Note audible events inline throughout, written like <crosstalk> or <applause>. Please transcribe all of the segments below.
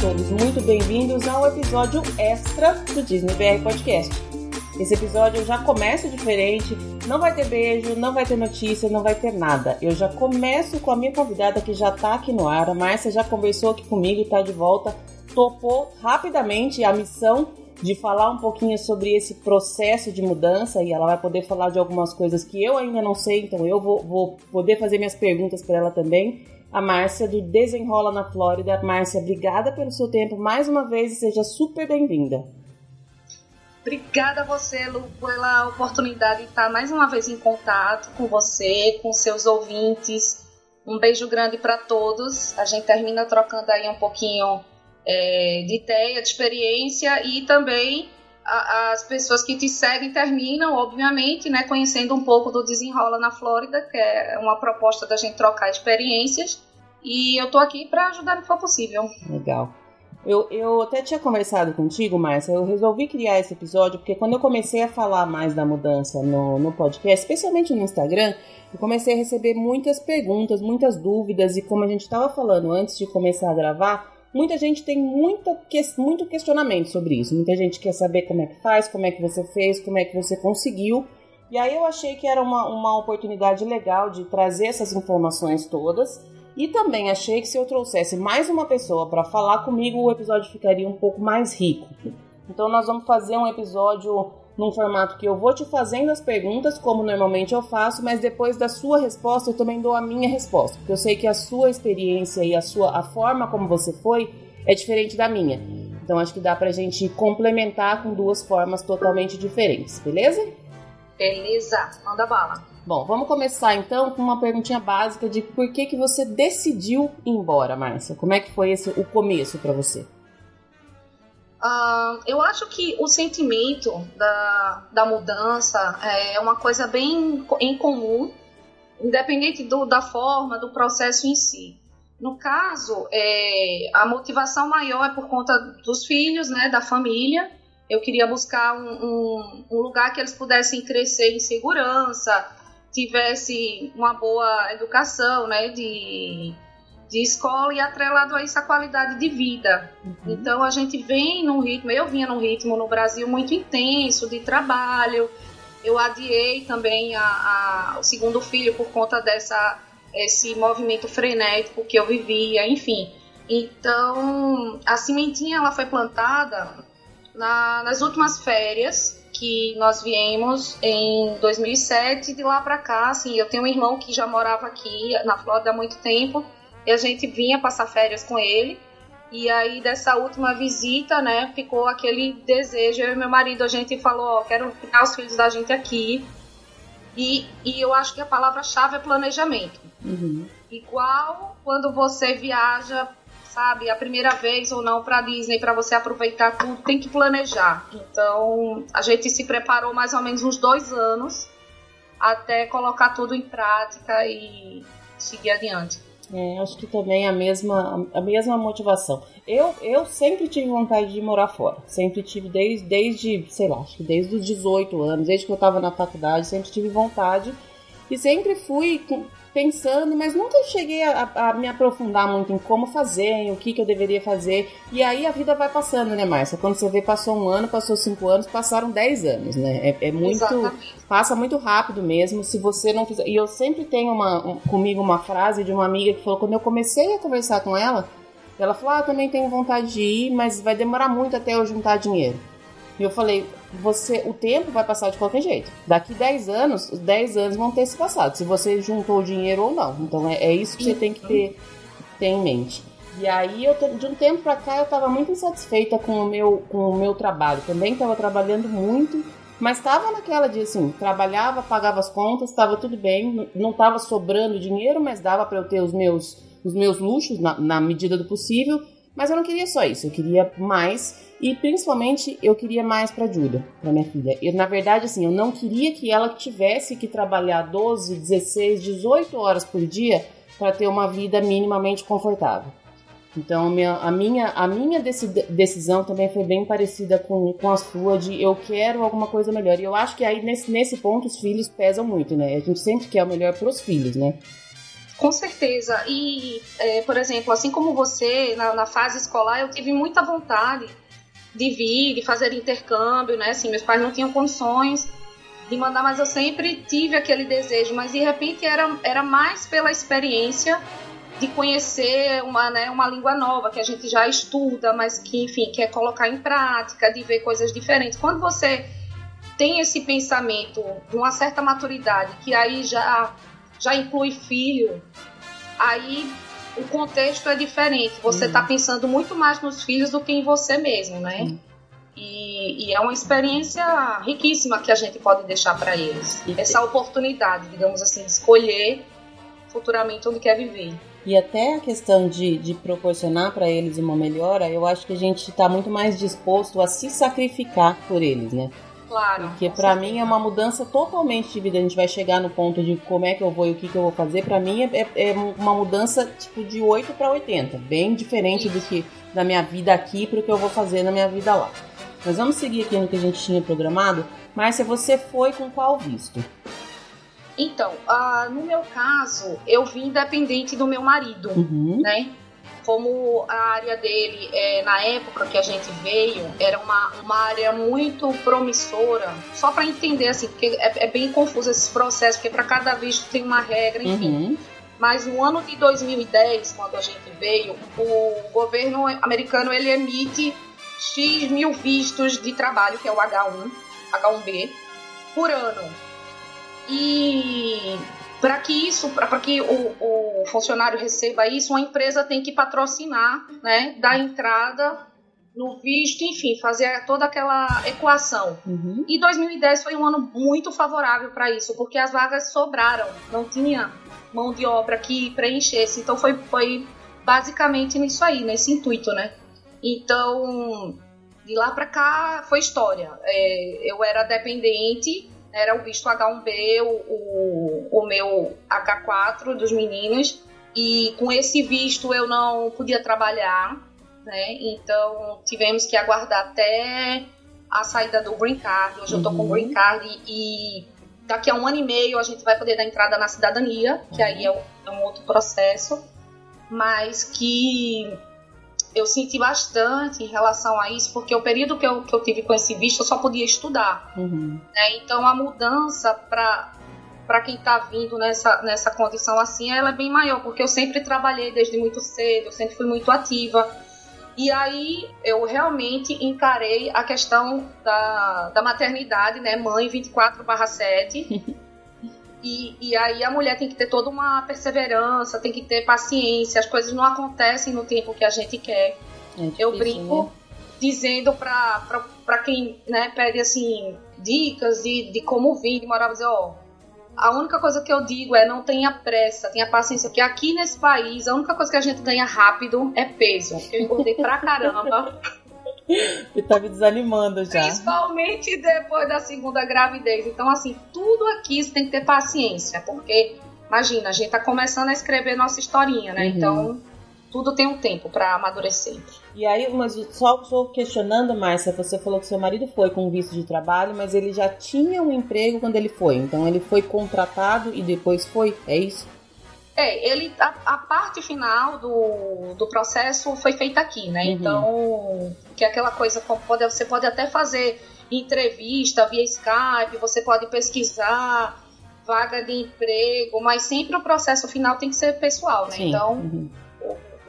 todos muito bem-vindos ao episódio extra do Disney BR Podcast. Esse episódio já começa diferente, não vai ter beijo, não vai ter notícia, não vai ter nada. Eu já começo com a minha convidada que já tá aqui no ar. A Márcia já conversou aqui comigo, tá de volta, topou rapidamente a missão de falar um pouquinho sobre esse processo de mudança e ela vai poder falar de algumas coisas que eu ainda não sei, então eu vou, vou poder fazer minhas perguntas para ela também. A Márcia do Desenrola na Flórida. Márcia, obrigada pelo seu tempo mais uma vez e seja super bem-vinda. Obrigada a você, Lu, pela oportunidade de estar mais uma vez em contato com você, com seus ouvintes. Um beijo grande para todos. A gente termina trocando aí um pouquinho é, de ideia, de experiência e também a, as pessoas que te seguem terminam, obviamente, né, conhecendo um pouco do Desenrola na Flórida, que é uma proposta da gente trocar experiências. E eu estou aqui para ajudar no que for possível. Legal. Eu, eu até tinha conversado contigo, Márcia, eu resolvi criar esse episódio porque quando eu comecei a falar mais da mudança no, no podcast, especialmente no Instagram, eu comecei a receber muitas perguntas, muitas dúvidas, e como a gente estava falando antes de começar a gravar, muita gente tem muita, muito questionamento sobre isso. Muita gente quer saber como é que faz, como é que você fez, como é que você conseguiu. E aí eu achei que era uma, uma oportunidade legal de trazer essas informações todas. E também achei que se eu trouxesse mais uma pessoa para falar comigo, o episódio ficaria um pouco mais rico. Então nós vamos fazer um episódio num formato que eu vou te fazendo as perguntas, como normalmente eu faço, mas depois da sua resposta eu também dou a minha resposta, porque eu sei que a sua experiência e a sua a forma como você foi é diferente da minha. Então acho que dá pra gente complementar com duas formas totalmente diferentes, beleza? Beleza, manda bala. Bom, vamos começar então com uma perguntinha básica de por que que você decidiu ir embora, Márcia? Como é que foi esse o começo para você? Uh, eu acho que o sentimento da, da mudança é uma coisa bem em comum, independente do, da forma, do processo em si. No caso, é, a motivação maior é por conta dos filhos, né, da família. Eu queria buscar um, um, um lugar que eles pudessem crescer em segurança, tivesse uma boa educação, né, de de escola e atrelado a isso a qualidade de vida. Uhum. Então a gente vem num ritmo, eu vinha num ritmo no Brasil muito intenso de trabalho. Eu adiei também a, a, o segundo filho por conta dessa esse movimento frenético que eu vivia, enfim. Então a sementinha ela foi plantada na, nas últimas férias que nós viemos em 2007 de lá para cá, assim, eu tenho um irmão que já morava aqui na Flórida há muito tempo e a gente vinha passar férias com ele. E aí, dessa última visita, né, ficou aquele desejo. Eu e meu marido, a gente falou: Ó, quero criar os filhos da gente aqui. E, e eu acho que a palavra-chave é planejamento. Uhum. Igual quando você viaja, sabe, a primeira vez ou não para Disney, para você aproveitar tudo, tem que planejar. Então, a gente se preparou mais ou menos uns dois anos até colocar tudo em prática e seguir adiante. É, acho que também a mesma, a mesma motivação. Eu, eu sempre tive vontade de morar fora. Sempre tive desde, desde, sei lá, acho que desde os 18 anos, desde que eu estava na faculdade, sempre tive vontade. E sempre fui pensando, mas nunca cheguei a, a, me aprofundar muito em como fazer, em o que, que eu deveria fazer. E aí a vida vai passando, né, Márcia? Quando você vê, passou um ano, passou cinco anos, passaram dez anos, né? É, é muito. Exatamente. Passa muito rápido mesmo. Se você não fizer. E eu sempre tenho uma, um, comigo uma frase de uma amiga que falou, quando eu comecei a conversar com ela, ela falou: Ah, eu também tenho vontade de ir, mas vai demorar muito até eu juntar dinheiro. E eu falei, você, o tempo vai passar de qualquer jeito. Daqui 10 anos, os 10 anos vão ter se passado, se você juntou o dinheiro ou não. Então é, é isso que você tem que ter, ter em mente. E aí, eu, de um tempo pra cá, eu tava muito insatisfeita com o meu, com o meu trabalho. Também tava trabalhando muito, mas tava naquela de assim, trabalhava, pagava as contas, tava tudo bem, não tava sobrando dinheiro, mas dava para eu ter os meus, os meus luxos na, na medida do possível. Mas eu não queria só isso, eu queria mais. E principalmente eu queria mais para Julia, para minha filha. Eu, na verdade, assim, eu não queria que ela tivesse que trabalhar 12, 16, 18 horas por dia para ter uma vida minimamente confortável. Então, minha, a minha, a minha decisão também foi bem parecida com, com a sua, de eu quero alguma coisa melhor. E eu acho que aí, nesse, nesse ponto, os filhos pesam muito, né? A gente sempre quer o melhor para os filhos, né? Com certeza. E, é, por exemplo, assim como você, na, na, fase escolar, eu tive muita vontade de vir, de fazer intercâmbio, né? Assim, meus pais não tinham condições de mandar, mas eu sempre tive aquele desejo. Mas de repente era, era mais pela experiência de conhecer uma, né, uma língua nova que a gente já estuda, mas que, enfim, quer colocar em prática, de ver coisas diferentes. Quando você tem esse pensamento de uma certa maturidade, que aí já já inclui filho, aí o contexto é diferente. Você está uhum. pensando muito mais nos filhos do que em você mesmo, né? E, e, é uma experiência riquíssima que a gente pode deixar para eles. E Essa oportunidade, digamos assim, de escolher futuramente onde quer viver. E até a questão de, de proporcionar para eles uma melhora, eu acho que a gente está muito mais disposto a se sacrificar por eles, né? Claro. Porque para mim é uma mudança totalmente de vida. A gente vai chegar no ponto de como é que eu vou e o que, que eu vou fazer. Para mim é, é, é, uma mudança tipo de 8 para 80, bem diferente do que da minha vida aqui para o que eu vou fazer na minha vida lá. Mas vamos seguir aqui no que a gente tinha programado. Márcia, você foi com qual visto? Então, uh, no meu caso, eu vim independente do meu marido, uhum. né? Como a área dele, é, na época que a gente veio, era uma, uma área muito promissora, só para entender, assim, porque é, é, bem confuso esse processo, porque para cada visto tem uma regra, enfim. Uhum. Mas no ano de 2010, quando a gente veio, o governo americano ele emite X mil vistos de trabalho, que é o H1, H1B, por ano. E para que isso, para que o, o, funcionário receba isso, uma empresa tem que patrocinar, né, dar entrada no visto, enfim, fazer toda aquela equação. Uhum. E 2010 foi um ano muito favorável para isso, porque as vagas sobraram, não tinha mão de obra que preenchesse. Então foi, foi basicamente nisso aí, nesse intuito, né? Então, de lá para cá foi história. É, eu era dependente era o visto H1B, o, o, o meu H4 dos meninos, e com esse visto eu não podia trabalhar, né? Então tivemos que aguardar até a saída do Green Card. Hoje uhum. eu tô com o uhum. Green Card e, e, daqui a um ano e meio a gente vai poder dar entrada na cidadania, que uhum. aí é um, é um outro processo, mas que eu senti bastante em relação a isso, porque o período que eu, que eu tive com esse visto eu só podia estudar. Uhum. Né? Então a mudança para para quem está vindo nessa, nessa condição assim, ela é bem maior, porque eu sempre trabalhei desde muito cedo, eu sempre fui muito ativa. E aí eu realmente encarei a questão da, da maternidade, né? Mãe 24/7. <laughs> E, e aí a mulher tem que ter toda uma perseverança, tem que ter paciência, as coisas não acontecem no tempo que a gente quer. É difícil, eu brinco né? dizendo pra, pra, pra quem né, pede assim, dicas de, de como vir, de morar, dizer, ó, a única coisa que eu digo é não tenha pressa, tenha paciência, porque aqui nesse país a única coisa que a gente ganha rápido é peso. Eu engordei pra caramba. <laughs> <laughs> e tá me desanimando já. Principalmente depois da segunda gravidez. Então, assim, tudo aqui você tem que ter paciência, porque, imagina, a gente tá começando a escrever nossa historinha, né? Uhum. Então, tudo tem um tempo para amadurecer. E aí, mas só estou questionando, Márcia, você falou que seu marido foi com visto de trabalho, mas ele já tinha um emprego quando ele foi. Então ele foi contratado e depois foi, é isso? É, ele, a, a, parte final do, do processo foi feita aqui, né? Uhum. Então, que é aquela coisa, pode, você pode até fazer entrevista via Skype, você pode pesquisar vaga de emprego, mas sempre o processo final tem que ser pessoal, né? Sim. Então, uhum.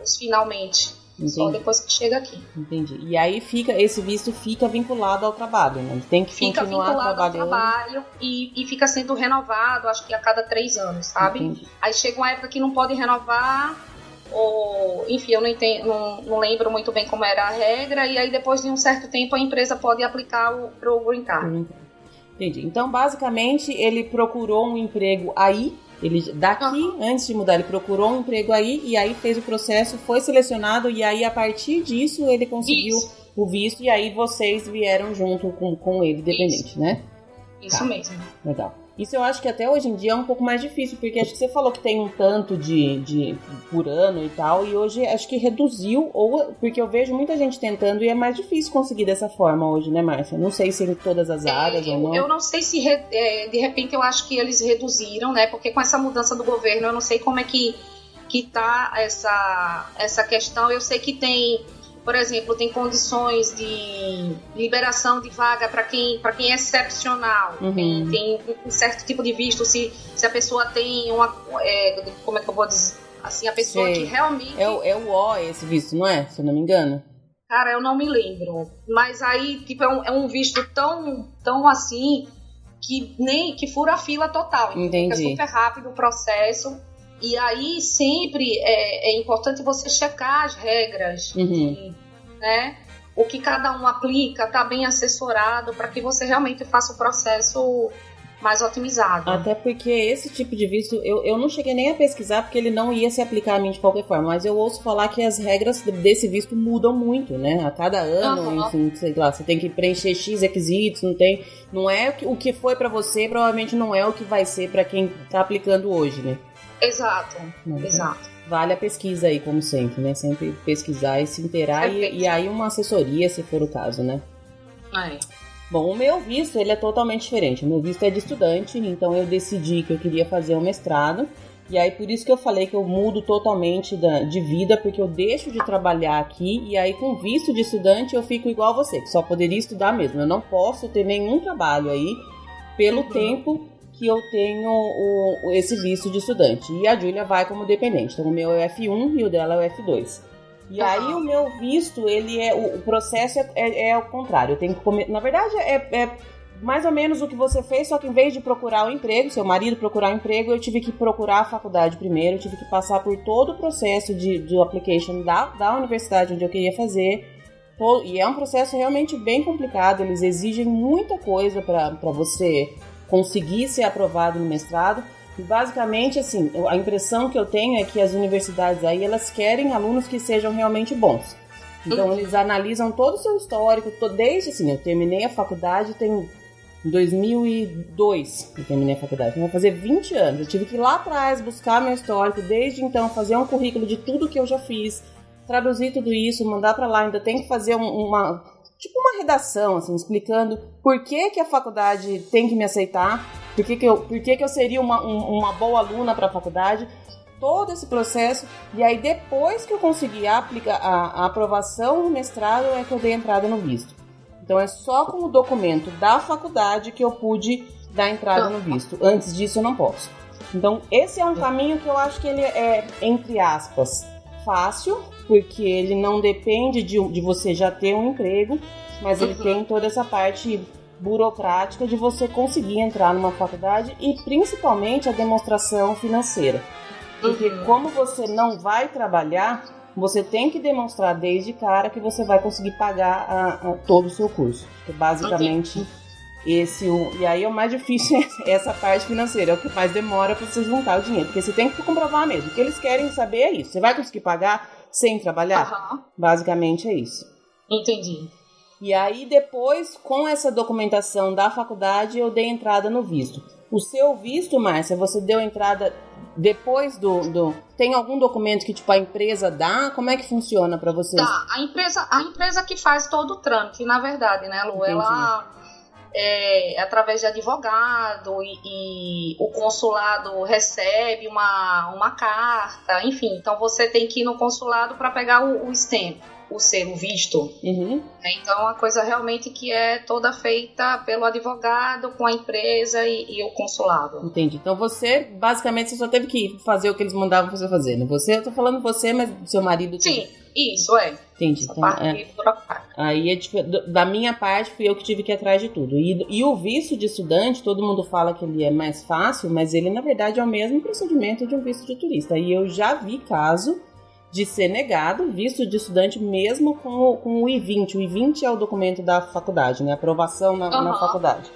os finalmente. Entendi. Só depois que chega aqui. Entendi. E aí fica, esse visto fica vinculado ao trabalho, né? Tem que fica continuar vinculado trabalhando. ao trabalho e, e fica sendo renovado, acho que a cada três anos, sabe? Entendi. Aí chega uma época que não pode renovar, ou enfim, eu não, entendo, não, não, lembro muito bem como era a regra, e aí depois de um certo tempo a empresa pode aplicar o, pro Green Card. Entendi. Então, basicamente, ele procurou um emprego aí ele daqui, antes de mudar, ele procurou um emprego aí e aí fez o processo, foi selecionado e aí a partir disso ele conseguiu Isso. o visto e aí vocês vieram junto com, com ele, dependente, Isso. né? Isso tá. mesmo. Legal. Isso eu acho que até hoje em dia é um pouco mais difícil, porque acho que você falou que tem um tanto de, de por ano e tal, e hoje acho que reduziu, ou porque eu vejo muita gente tentando e é mais difícil conseguir dessa forma hoje, né, Márcia? Não sei se em todas as é, áreas é, ou não. Eu não sei se é, de repente eu acho que eles reduziram, né? Porque com essa mudança do governo eu não sei como é que, que tá essa, essa questão. Eu sei que tem por exemplo, tem condições de liberação de vaga para quem, quem é excepcional, uhum. tem, tem, um certo tipo de visto, se, se a pessoa tem uma. É, como é que eu vou dizer? Assim, a pessoa Sei. que realmente. É o, é o O esse visto, não é? Se eu não me engano. Cara, eu não me lembro. Mas aí, tipo, é um, é um visto tão, tão assim que nem que fura a fila total. Entendi. Fica super rápido o processo. E aí sempre é, é importante você checar as regras, uhum. né? O que cada um aplica, tá bem assessorado para que você realmente faça o processo mais otimizado. Até porque esse tipo de visto, eu, eu não cheguei nem a pesquisar porque ele não ia se aplicar a mim de qualquer forma, mas eu ouço falar que as regras desse visto mudam muito, né? A cada ano, uhum. enfim, sei lá, você tem que preencher X requisitos, não tem. Não é o que foi para você, provavelmente não é o que vai ser para quem tá aplicando hoje, né? Exato, uhum. exato. Vale a pesquisa aí, como sempre, né? Sempre pesquisar e se inteirar é e, e, aí uma assessoria, se for o caso, né? É. Bom, o meu visto, ele é totalmente diferente. O meu visto é de estudante, então eu decidi que eu queria fazer um mestrado. E aí, por isso que eu falei que eu mudo totalmente da, de vida, porque eu deixo de trabalhar aqui e aí, com visto de estudante, eu fico igual a você, que só poderia estudar mesmo. Eu não posso ter nenhum trabalho aí pelo uhum. tempo que eu tenho o, esse visto de estudante. E a Júlia vai como dependente. Então o meu é o F1 e o dela é o F2. E uhum. aí o meu visto, ele é. O, o processo é, é, é, o contrário. Eu tenho que comer. Na verdade, é, é, mais ou menos o que você fez, só que em vez de procurar o um emprego, seu marido procurar um emprego, eu tive que procurar a faculdade primeiro, eu tive que passar por todo o processo de, de application da, da universidade onde eu queria fazer. E é um processo realmente bem complicado, eles exigem muita coisa para você conseguir ser aprovado no mestrado. E basicamente, assim, a impressão que eu tenho é que as universidades aí, elas querem alunos que sejam realmente bons. Então, uhum. eles analisam todo o seu histórico, desde, assim, eu terminei a faculdade tem 2002 eu terminei a faculdade, então vai fazer 20 anos. Eu tive que ir lá atrás buscar meu histórico, desde então fazer um currículo de tudo que eu já fiz, traduzir tudo isso, mandar para lá. Ainda tem que fazer uma tipo uma redação, assim, explicando por que, que a faculdade tem que me aceitar, por que, que, eu, por que, que eu seria uma, um, uma boa aluna para a faculdade, todo esse processo. E aí, depois que eu consegui aplicar a, a aprovação no mestrado, é que eu dei entrada no visto. Então, é só com o documento da faculdade que eu pude dar entrada no visto. Antes disso, eu não posso. Então, esse é um caminho que eu acho que ele é, entre aspas, fácil, porque ele não depende de, de você já ter um emprego, mas ele uhum. tem toda essa parte burocrática de você conseguir entrar numa faculdade e principalmente a demonstração financeira. Porque uhum. como você não vai trabalhar, você tem que demonstrar desde cara que você vai conseguir pagar a, a todo o seu curso. Que basicamente esse e aí é o mais difícil <laughs> essa parte financeira, é o que mais demora para você juntar o dinheiro, porque você tem que comprovar mesmo. O que eles querem saber é isso. Você vai conseguir pagar sem trabalhar? Uhum. Basicamente é isso. Entendi. E aí depois, com essa documentação da faculdade, eu dei entrada no visto. O seu visto, Márcia, você deu entrada depois do, do, tem algum documento que tipo a empresa dá como é que funciona para você Tá, a empresa a empresa que faz todo o trâmite na verdade né Lu Entendi. ela é, através de advogado e, e, o consulado recebe uma, uma carta, enfim. Então você tem que ir no consulado para pegar o, o stamp, o selo visto. Uhum. É, então é uma coisa realmente que é toda feita pelo advogado com a empresa e, e, o consulado. Entendi. Então você, basicamente, você só teve que fazer o que eles mandavam você fazer. Né? Você, eu tô falando você, mas seu marido... Sim. Isso, é. Entendi. Então, é. Aí, é, da minha parte, fui eu que tive que ir atrás de tudo. E, e o visto de estudante, todo mundo fala que ele é mais fácil, mas ele, na verdade, é o mesmo procedimento de um visto de turista. E eu já vi caso de ser negado visto de estudante mesmo com o, com o I-20. O I-20 é o documento da faculdade, né? Aprovação na, uhum. na faculdade.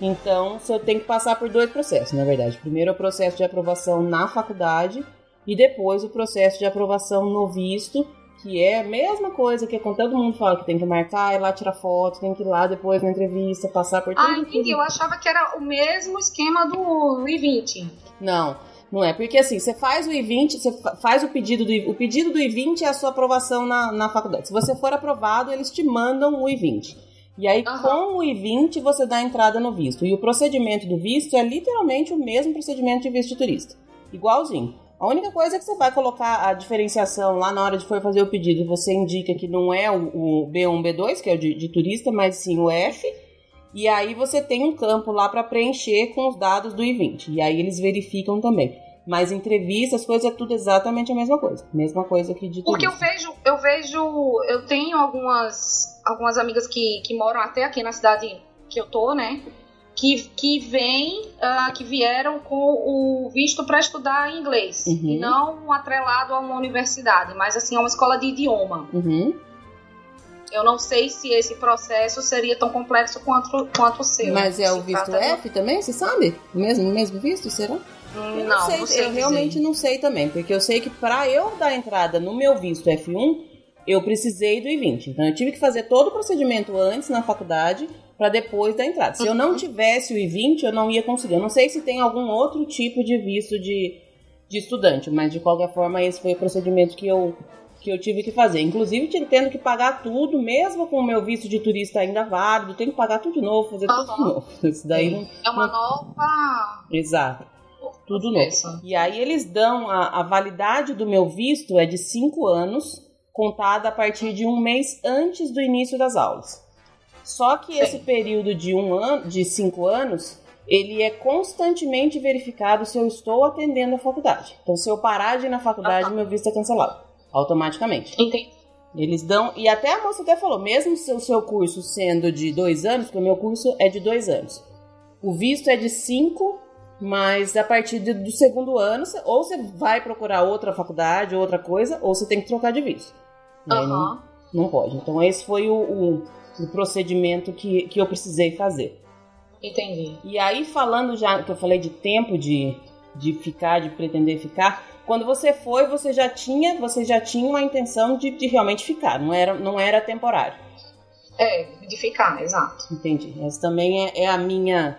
Então, você tem que passar por dois processos, na verdade. Primeiro, o processo de aprovação na faculdade e depois o processo de aprovação no visto que é a mesma coisa que quando todo mundo fala que tem que marcar, ir lá tirar foto, tem que ir lá depois na entrevista, passar por tudo. Ah, entendi. Eu achava que era o mesmo esquema do I-20. Não, não é. Porque assim, você faz o I-20, você faz o pedido do I-20. O pedido do I-20 é a sua aprovação na, na faculdade. Se você for aprovado, eles te mandam o I-20. E aí, uhum. com o I-20, você dá entrada no visto. E o procedimento do visto é literalmente o mesmo procedimento de visto de turista. Igualzinho. A única coisa é que você vai colocar a diferenciação lá na hora de for fazer o pedido. Você indica que não é o, o B1, B2, que é o de, de, turista, mas sim o F. E aí você tem um campo lá para preencher com os dados do I-20. E aí eles verificam também. Mas entrevistas, coisas é tudo exatamente a mesma coisa. Mesma coisa que de Porque eu vejo, eu vejo, eu tenho algumas, algumas amigas que, que moram até aqui na cidade que eu tô, né? Que, que vem, uh, que vieram com o visto para estudar inglês. Uhum. E não atrelado a uma universidade, mas assim, a uma escola de idioma. Uhum. Eu não sei se esse processo seria tão complexo quanto, quanto o seu. Mas é o visto F também, você sabe? O mesmo, mesmo visto, será? Hum, eu não, não, sei, não sei eu realmente não sei também, porque eu sei que para eu dar entrada no meu visto F1, eu precisei do I-20. Então eu tive que fazer todo o procedimento antes na faculdade para depois da entrada. Se eu não uhum. tivesse o I-20, eu não ia conseguir. Eu não sei se tem algum outro tipo de visto de, de estudante, mas de qualquer forma esse foi o procedimento que eu, que eu tive que fazer. Inclusive tendo que pagar tudo, mesmo com o meu visto de turista ainda válido, tenho que pagar tudo de novo, fazer uhum. tudo de novo. <laughs> Isso daí não, é uma nova. Exato. Tudo novo. E aí eles dão a, a validade do meu visto é de cinco anos, contada a partir de um mês antes do início das aulas. Só que Sim. esse período de um ano, de cinco anos, ele é constantemente verificado se eu estou atendendo a faculdade. Então, se eu parar de ir na faculdade, meu visto é cancelado automaticamente. Entendi. Eles dão. E até a moça até falou, mesmo o seu curso sendo de dois anos, porque o meu curso é de dois anos. O visto é de cinco, mas a partir do segundo ano, ou você vai procurar outra faculdade, outra coisa, ou você tem que trocar de visto. Uhum. Não, não pode. Então esse foi o, o do procedimento que, que eu precisei fazer. Entendi. E aí, falando já, que eu falei de tempo de, de ficar, de pretender ficar, quando você foi, você já tinha, você já tinha uma intenção de, de realmente ficar, não era, não era temporário. É, de ficar, exato. Entendi. Essa também é, é a minha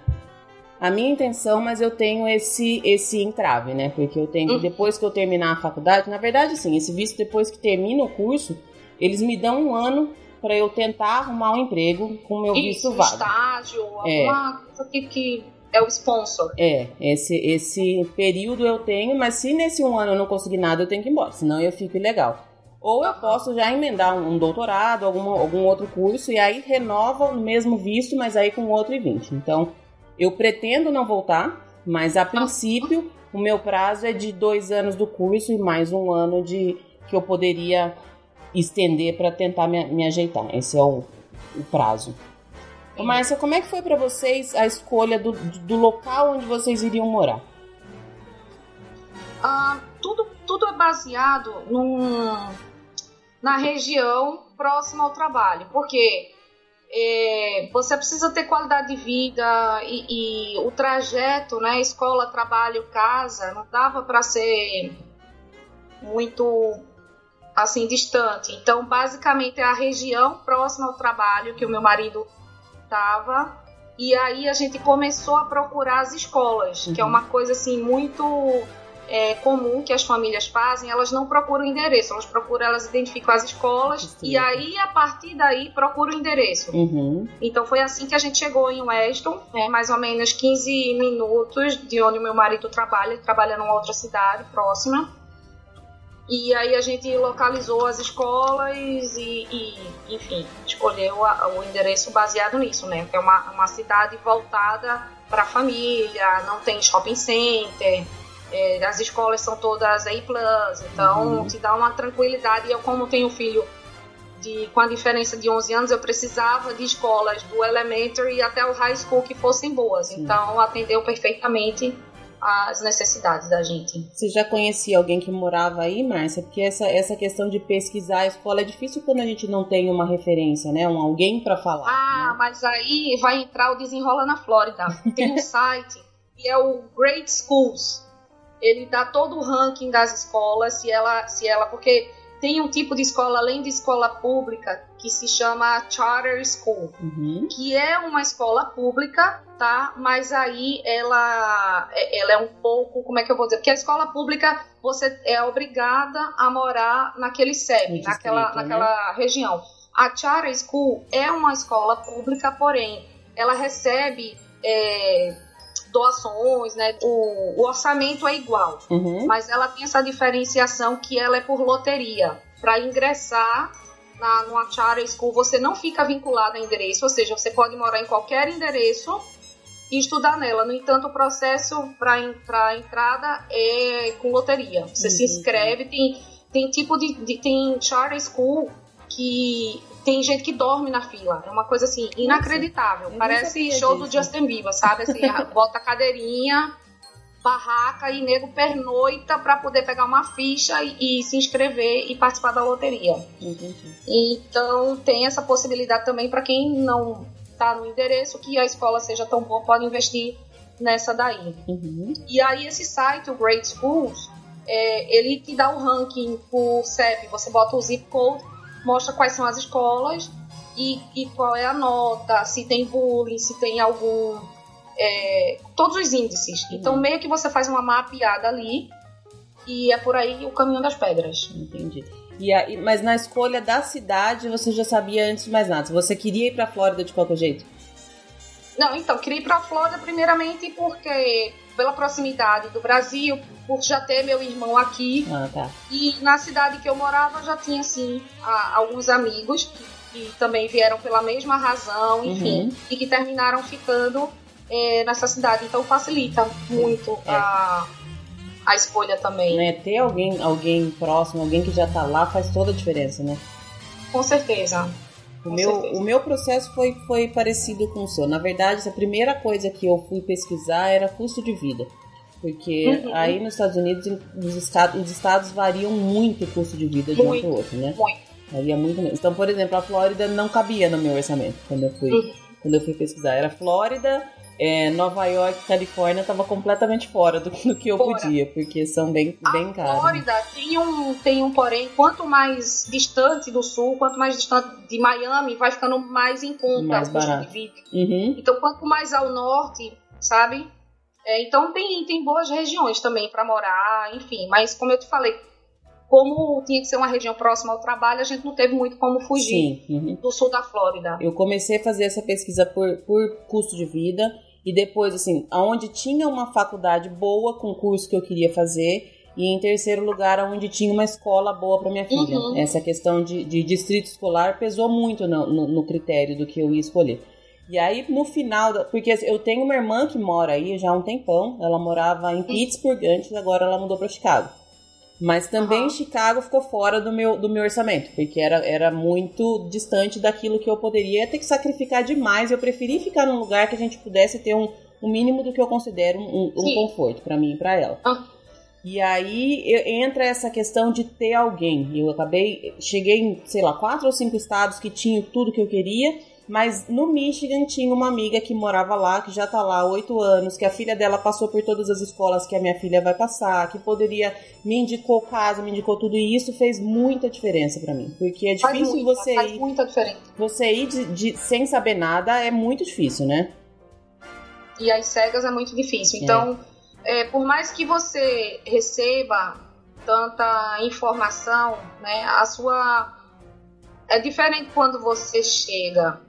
a minha intenção, mas eu tenho esse esse entrave, né? Porque eu tenho, uhum. depois que eu terminar a faculdade, na verdade, sim, esse visto depois que termina o curso, eles me dão um ano para eu tentar arrumar um emprego com meu Isso, visto válido. estágio, é. alguma é. coisa que, que é o sponsor. É, esse, esse período eu tenho, mas se nesse um ano eu não conseguir nada, eu tenho que ir embora, senão eu fico ilegal. Ou eu posso já emendar um doutorado, alguma, algum outro curso, e aí renova o mesmo visto, mas aí com outro e 20. Então, eu pretendo não voltar, mas a princípio o meu prazo é de dois anos do curso e mais um ano de que eu poderia estender para tentar me, me, ajeitar. Esse é o, o prazo. Márcia, como é que foi para vocês a escolha do, do local onde vocês iriam morar? Ah, tudo, tudo é baseado num, na região próxima ao trabalho, porque é, você precisa ter qualidade de vida e, e, o trajeto, né, escola, trabalho, casa, não dava para ser muito assim distante. Então, basicamente é a região próxima ao trabalho que o meu marido estava. E aí a gente começou a procurar as escolas, uhum. que é uhum. uma coisa assim muito é, comum que as famílias fazem. Elas não procuram endereço, elas procuram, elas identificam as escolas Sim. e aí a partir daí procuram o endereço. Uhum. Então foi assim que a gente chegou em Weston, né, mais ou menos 15 minutos de onde o meu marido trabalha, ele trabalha numa outra cidade próxima. E aí a gente localizou as escolas e, e enfim, escolheu a, o endereço baseado nisso, né? Que é uma, uma cidade voltada para a família, não tem shopping center, é, as escolas são todas A+, então uhum. te dá uma tranquilidade. E eu, como tenho filho de, com a diferença de 11 anos, eu precisava de escolas do elementary até o high school que fossem boas. Então atendeu perfeitamente as necessidades da gente. Você já conhecia alguém que morava aí, Márcia? Porque essa, essa questão de pesquisar a escola é difícil quando a gente não tem uma referência, né? Um alguém para falar. Ah, né? mas aí vai entrar o Desenrola na Flórida. Tem um <laughs> site que é o Great Schools. Ele dá todo o ranking das escolas, se ela, se ela, porque tem um tipo de escola, além de escola pública, que se chama Charter School, Uhum. que é uma escola pública, tá? Mas aí ela, ela é um pouco, como é que eu vou dizer? Porque a escola pública você é obrigada a morar naquele distrito, naquela, né? naquela região. A Charter School é uma escola pública, porém, ela recebe é, doações, né? O, o orçamento é igual Uhum. mas ela tem essa diferenciação que ela é por loteria. Para ingressar na, numa charter school, você não fica vinculado a endereço, ou seja, você pode morar em qualquer endereço e estudar nela. No entanto, o processo para entrada é com loteria. Você se Uhum. inscreve, tem, tem tipo de, de- tem charter school que tem gente que dorme na fila. É uma coisa assim inacreditável. não Parece show disso. do Justin Bieber, sabe? Assim, <laughs> bota a cadeirinha barraca e nego pernoita para poder pegar uma ficha e, e se inscrever e participar da loteria. Entendi. Então tem essa possibilidade também para quem não está no endereço que a escola seja tão boa, pode investir nessa daí. Uhum. E aí esse site, o Great Schools, é, ele te dá o ranking por CEP. Você bota o zip code, mostra quais são as escolas e, e qual é a nota, se tem bullying, se tem algum. é, todos os índices. Então meio que você faz uma mapeada ali e é por aí o caminho das pedras. Entendi. E aí, mas na escolha da cidade, você já sabia antes de mais nada. Você queria ir pra Flórida de qualquer jeito? Não, então, queria ir pra Flórida primeiramente porque pela proximidade do Brasil, por já ter meu irmão aqui, Ah, tá. E na cidade que eu morava já tinha, assim, a- alguns amigos que, que também vieram pela mesma razão, enfim, Uhum. e que terminaram ficando eh, nessa cidade. Então facilita muito É. a, a escolha também, Né, ter alguém, alguém próximo, alguém que já tá lá, faz toda a diferença, né? com certeza. O meu, o meu processo foi, foi parecido com o seu. Na verdade, a primeira coisa que eu fui pesquisar era custo de vida. Porque Uhum. aí nos Estados Unidos, os estados, os estados variam muito o custo de vida de um Muito. para o outro, né? Muito. Varia muito mesmo. Então, por exemplo, a Flórida não cabia no meu orçamento quando eu fui, Uhum. quando eu fui pesquisar. Era Flórida, é, Nova York, Califórnia, estava completamente fora do, do que eu Fora. podia, porque são bem, bem a caros. Flórida tem um, tem um porém, quanto mais distante do sul, quanto mais distante de Miami, vai ficando mais em conta Mais barato. de vida. Uhum. Então, quanto mais ao norte, sabe? É, então, tem, tem boas regiões também para morar, enfim. Mas, como eu te falei, como tinha que ser uma região próxima ao trabalho, a gente não teve muito como fugir Sim. uhum. do sul da Flórida. Eu comecei a fazer essa pesquisa por, por custo de vida e depois, assim, aonde tinha uma faculdade boa com o curso que eu queria fazer e em terceiro lugar, aonde tinha uma escola boa para minha filha. Uhum. Essa questão de, de distrito escolar pesou muito no, no, no critério do que eu ia escolher. E aí, no final, porque assim, eu tenho uma irmã que mora aí já há um tempão, ela morava em Pittsburgh antes, agora ela mudou para Chicago. Mas também Aham. Chicago ficou fora do meu, do meu orçamento, porque era, era muito distante daquilo que eu poderia ter que sacrificar demais. Eu preferi ficar num lugar que a gente pudesse ter um, um mínimo do que eu considero um, um conforto para mim e para ela. Ah. E aí entra essa questão de ter alguém. Eu acabei, cheguei em, sei lá, quatro ou cinco estados que tinham tudo que eu queria, mas no Michigan tinha uma amiga que morava lá, que já tá lá há oito anos, que a filha dela passou por todas as escolas que a minha filha vai passar, que poderia, me indicou casa, me indicou tudo, e isso fez muita diferença pra mim. Porque é difícil muita, você faz ir, muita diferença. você ir de, de- sem saber nada, é muito difícil, né? E as cegas é muito difícil. É. Então, é, por mais que você receba tanta informação, né, a sua é diferente quando você chega,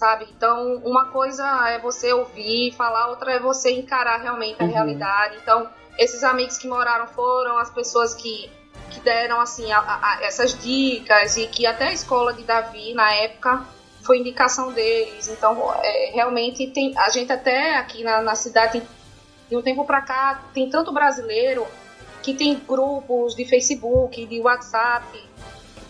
sabe? Então, uma coisa é você ouvir, falar, outra é você encarar realmente a Uhum. realidade. Então, esses amigos que moraram foram as pessoas que, que deram assim a- a- a- essas dicas e que até a escola de Davi na época foi indicação deles. Então, é, realmente tem a gente até aqui na, na cidade de um tempo pra cá tem tanto brasileiro que tem grupos de Facebook, de WhatsApp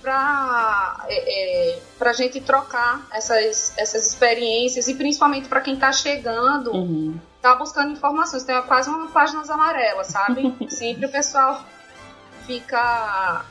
para é, é, pra gente trocar essas, essas experiências e principalmente para quem tá chegando Uhum. tá buscando informações. Tem quase uma páginas amarelas, sabe? <laughs> Sempre o pessoal fica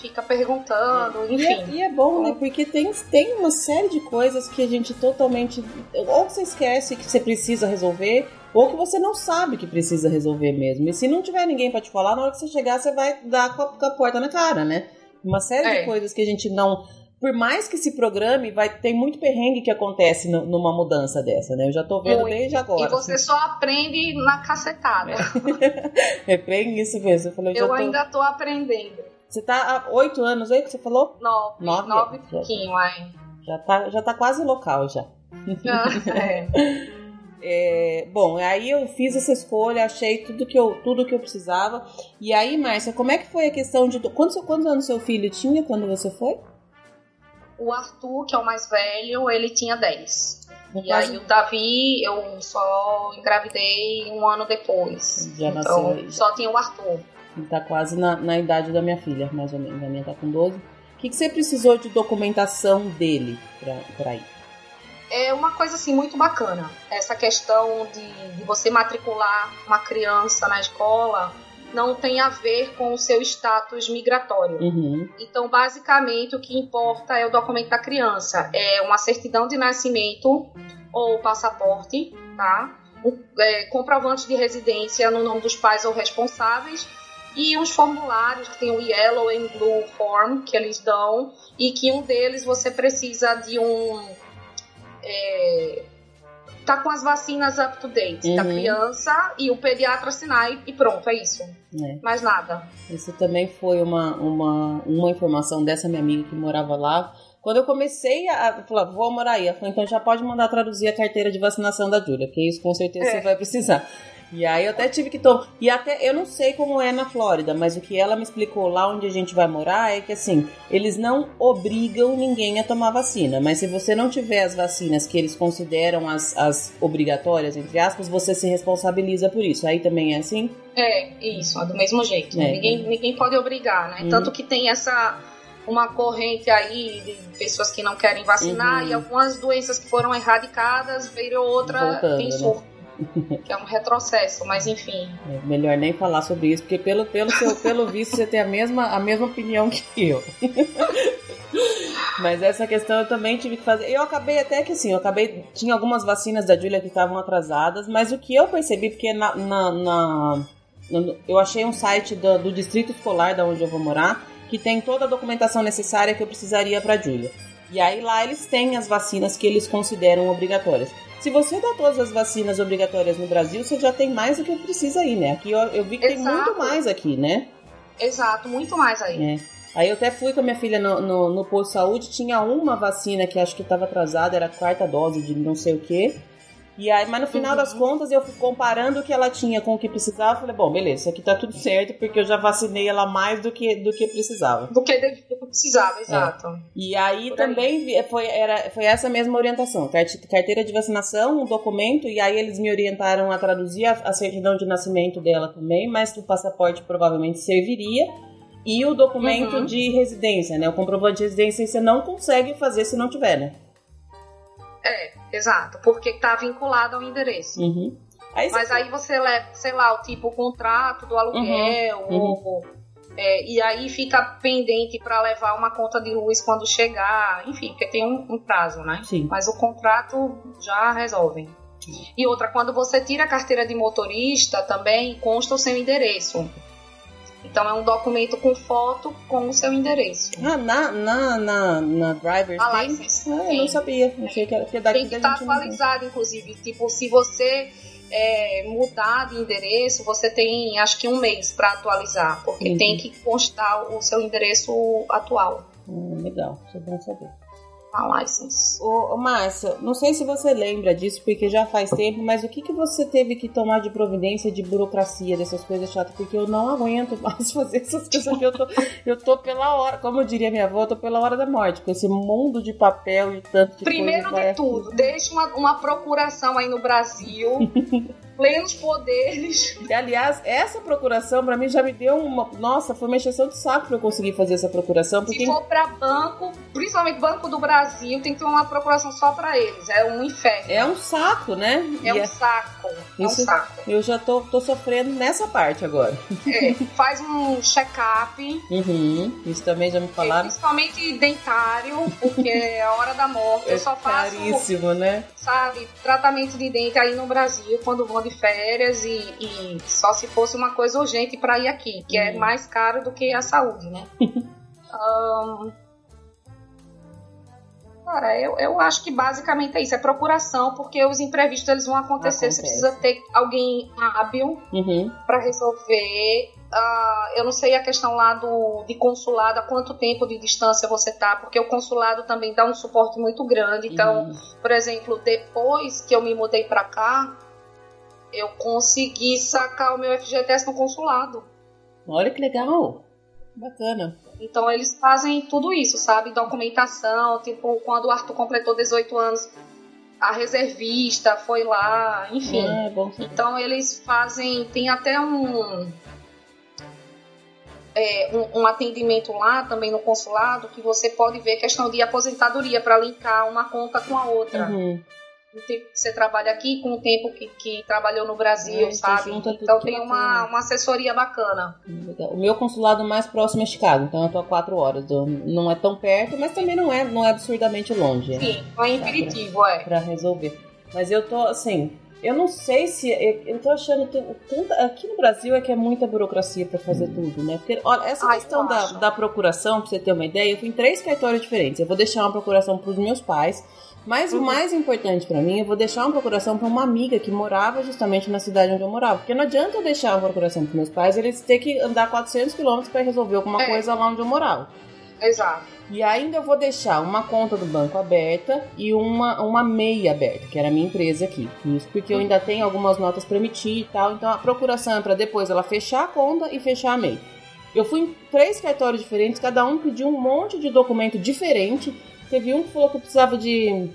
fica perguntando, E é, enfim. e é bom, né? Porque tem, tem uma série de coisas que a gente totalmente. Ou você esquece que você precisa resolver, ou que você não sabe que precisa resolver mesmo. E se não tiver ninguém pra te falar, na hora que você chegar, você vai dar com a, com a porta na cara, né? Uma série É. de coisas que a gente não. Por mais que se programe, vai tem muito perrengue que acontece no- numa mudança dessa, né? Eu já tô vendo Muito. desde agora. E você só aprende na cacetada. <laughs> É bem isso mesmo. Eu, falei, eu, Eu tô... ainda tô aprendendo. Você tá há oito anos aí que você falou? Nove, Nove? nove, e pouquinho, aí. Já tá, já tá quase local já. É. <laughs> É, bom, aí eu fiz essa escolha, achei tudo que eu, tudo que eu precisava. E aí, Márcia, como é que foi a questão de. Quantos, quantos anos seu filho tinha quando você foi? O Arthur, que é o mais velho, ele tinha 10. No E caso- aí o Davi, eu só engravidei um ano depois. Já nasceu então, só tinha o Arthur. Ele tá quase na, na idade da minha filha, mais ou menos. A minha tá com 12. O que, que você precisou de documentação dele pra, pra ir? É uma coisa assim muito bacana. Essa questão de, de você matricular uma criança na escola não tem a ver com o seu status migratório. Uhum. Então, basicamente, o que importa é o documento da criança. É uma certidão de nascimento ou passaporte, tá? Um, é, comprovante de residência no nome dos pais ou responsáveis e uns formulários que tem o Yellow and Blue Form que eles dão e que um deles você precisa de um é, tá com as vacinas up to date da Uhum. criança e o pediatra assinar e- pronto, é isso. É. Mais nada. Isso também foi uma, uma, uma informação dessa minha amiga que morava lá. Quando eu comecei a falar, vou morar aí, ela falou, então já pode mandar traduzir a carteira de vacinação da Júlia, porque isso com certeza É. você vai precisar. E aí eu até tive que tomar. E até eu não sei como é na Flórida, mas o que ela me explicou lá onde a gente vai morar é que assim, eles não obrigam ninguém a tomar vacina. Mas se você não tiver as vacinas que eles consideram as, as obrigatórias, entre aspas, você se responsabiliza por isso. Aí também é assim? É, isso, é do mesmo jeito. É. Ninguém, ninguém pode obrigar, né? Uhum. Tanto que tem essa uma corrente aí de pessoas que não querem vacinar Uhum. e algumas doenças que foram erradicadas, veio outra, Voltando, tem né? Que é um retrocesso, mas enfim. É melhor nem falar sobre isso, porque pelo, pelo, seu, <laughs> pelo visto você tem a mesma, a mesma opinião que eu. <laughs> Mas essa questão eu também tive que fazer. Eu acabei até que assim, eu acabei. Tinha algumas vacinas da Julia que estavam atrasadas, mas o que eu percebi, porque na. na- na- eu achei um site do, do distrito escolar da onde eu vou morar, que tem toda a documentação necessária que eu precisaria pra Julia. E aí lá eles têm as vacinas que eles consideram obrigatórias. Se você dá todas as vacinas obrigatórias no Brasil, você já tem mais do que precisa aí, né? Aqui eu, eu vi que tem Exato. muito mais aqui, né? Exato, muito mais aí. É. Aí eu até fui com a minha filha no, no, no posto de saúde, tinha uma vacina que acho que estava atrasada, era a quarta dose de não sei o quê. E aí, mas no final Uhum. das contas, eu fui comparando o que ela tinha com o que precisava, falei, bom, beleza, isso aqui tá tudo certo, porque eu já vacinei ela mais do que, do que precisava. Do que, do que É. precisava, exato. E aí Por aí. também vi- foi, era, foi essa mesma orientação, carte- carteira de vacinação, um documento, e aí eles me orientaram a traduzir a, a certidão de nascimento dela também, mas o passaporte provavelmente serviria. E o documento Uhum. de residência, né? O comprovante de residência você não consegue fazer se não tiver, né? É, exato, porque tá vinculado ao endereço. Uhum. Aí Mas aí você leva, sei lá, o tipo o contrato do aluguel, Uhum, ou- é, e aí fica pendente para levar uma conta de luz quando chegar, enfim, porque tem um, um prazo, né? Sim. Mas o contrato já resolve. E outra, quando você tira a carteira de motorista, também consta o seu endereço. Então é um documento com foto com o seu endereço. Ah, na, na, na, na driver's A tem? license. Ah, eu não sabia. Achei que era porque daqui Tem que estar não tem. atualizado, inclusive. Tipo, se você é, mudar de endereço, você tem acho que um mês para atualizar, porque Uhum. tem que constar o seu endereço atual. Hum, legal, bom saber. A license. Ô, ô Márcia, não sei se você lembra disso, porque já faz tempo, mas o que, que você teve que tomar de providência de burocracia, dessas coisas chatas? Porque eu não aguento mais <laughs> fazer essas coisas que eu tô, eu tô pela hora, como diria minha avó, eu tô pela hora da morte, com esse mundo de papel e tanto de Primeiro de aqui. tudo, deixe uma, uma procuração aí no Brasil. <laughs> plenos poderes. E, aliás, essa procuração pra mim já me deu uma. Nossa, foi uma exceção de saco pra eu conseguir fazer essa procuração, porque Se for para banco, principalmente Banco do Brasil, tem que ter uma procuração só para eles. É um inferno. é um saco, né? É E um saco. É um saco. eu já tô, tô sofrendo nessa parte agora. É, faz um check-up, Uhum, isso também já me falaram. principalmente dentário, porque é a hora da morte. Eu É só faço, caríssimo, né? Sabe, tratamento de dente aí no Brasil quando vou de férias e, e só se fosse uma coisa urgente para ir aqui, que é Uhum. mais caro do que a saúde, né? <laughs> Um, Cara, eu, eu acho que basicamente é isso, é procuração, porque os imprevistos eles vão acontecer. Acontece. Você precisa ter alguém hábil uhum. para resolver. Uh, eu não sei a questão lá do, de consulado, a quanto tempo de distância você tá, porque o consulado também dá um suporte muito grande. Então, uhum. por exemplo, depois que eu me mudei para cá, eu consegui sacar o meu FGTS no consulado. Olha que legal! Bacana. Então eles fazem tudo isso, sabe? Documentação, tipo, quando o Arthur completou 18 anos, a reservista foi lá, enfim. É, então eles fazem, tem até um, é, um, um, atendimento lá também no consulado que você pode ver questão de aposentadoria para linkar uma conta com a outra. Uhum o tempo que você trabalha aqui com o tempo que, que trabalhou no Brasil, é, sabe? Então tem uma, uma assessoria bacana. O meu consulado mais próximo é Chicago, então eu tô a quatro horas. Não é tão perto, mas também não é, não é absurdamente longe. Sim, não é imperativo, pra, é. Pra resolver. Mas eu tô, assim, eu não sei se. Eu tô achando. Tanta, aqui no Brasil é que é muita burocracia para fazer hum. tudo, né? Porque, olha, essa Ai, questão da, da procuração, pra você ter uma ideia, eu fui em três cartórios diferentes. Eu vou deixar uma procuração pros meus pais. Mas uhum. o mais importante para mim, eu vou deixar uma procuração para uma amiga que morava justamente na cidade onde eu morava. Porque não adianta eu deixar uma procuração para meus pais, eles ter que andar 400 quilômetros para resolver alguma é. coisa lá onde eu morava. Exato. E ainda eu vou deixar uma conta do banco aberta e uma, uma MEI aberta, que era a minha empresa aqui. Isso porque eu ainda tenho algumas notas para emitir e tal. Então a procuração é para depois ela fechar a conta e fechar a MEI. Eu fui em três cartórios diferentes, cada um pediu um monte de documento diferente Teve um que falou que precisava de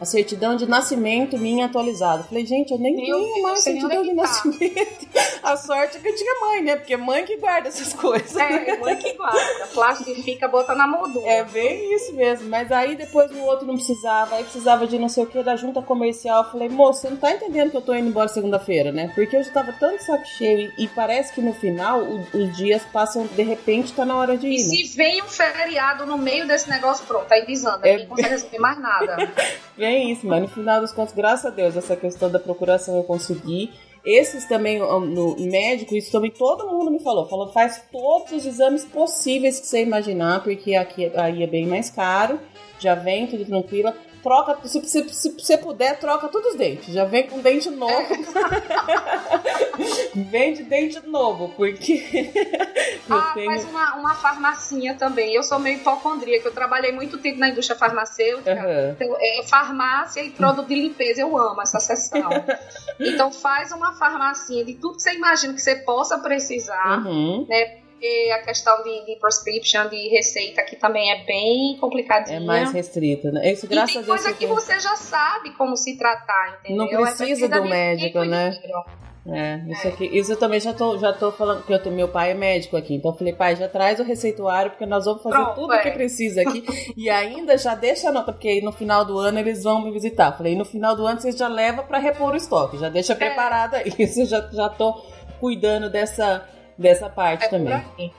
a certidão de nascimento minha atualizada. Falei, gente, eu nem tenho mais certidão de tá. nascimento. <laughs> A sorte é que eu tinha mãe, né? Porque é mãe que guarda essas coisas. É, mãe que guarda. Plastifica, bota na moldura. É bem isso mesmo. Mas aí depois o outro não precisava, aí precisava de não sei o que da junta comercial. Falei, moço, você não tá entendendo que eu tô indo embora segunda-feira, né? Porque eu já tava tanto saco cheio e, e parece que no final o, os dias passam, de repente tá na hora de ir. E né? se vem um feriado no meio desse negócio, pronto, aí desanda, é ninguém consegue resolver mais nada. <laughs> Bem isso, mas no final dos contos, graças a Deus, essa questão da procuração eu consegui. Esses também, no médico, isso também todo mundo me falou. Falou, faz todos os exames possíveis que você imaginar, porque aqui aí é bem mais caro. Já vem tudo tranquila troca, se, se, se, você puder, troca todos os dentes. Já vem com dente novo. <laughs> vem de dente novo, porque. <laughs> ah, tenho... faz uma, uma farmacinha também. Eu sou meio hipocondríaca, eu trabalhei muito tempo na indústria farmacêutica. Uhum. Então, é, farmácia e produto de limpeza, eu amo essa sessão. <laughs> então faz uma farmacinha de tudo que você imagina que você possa precisar, uhum. né? Porque a questão de, de prescription, de receita aqui também é bem complicadinha. É mais restrita, né? Isso, graças e tem coisa que você já sabe como se tratar, entendeu? Não precisa do médico, né? É, isso é. aqui, isso eu também já tô, já tô falando, porque eu tenho, meu pai é médico aqui, então eu falei, pai, já traz o receituário, porque nós vamos fazer Pronto, tudo o é. que precisa aqui, <laughs> e ainda já deixa a nota, porque no final do ano eles vão me visitar. Falei, no final do ano você já leva para repor o estoque, já deixa é. preparada <laughs> isso, já, já tô cuidando dessa, dessa parte é também.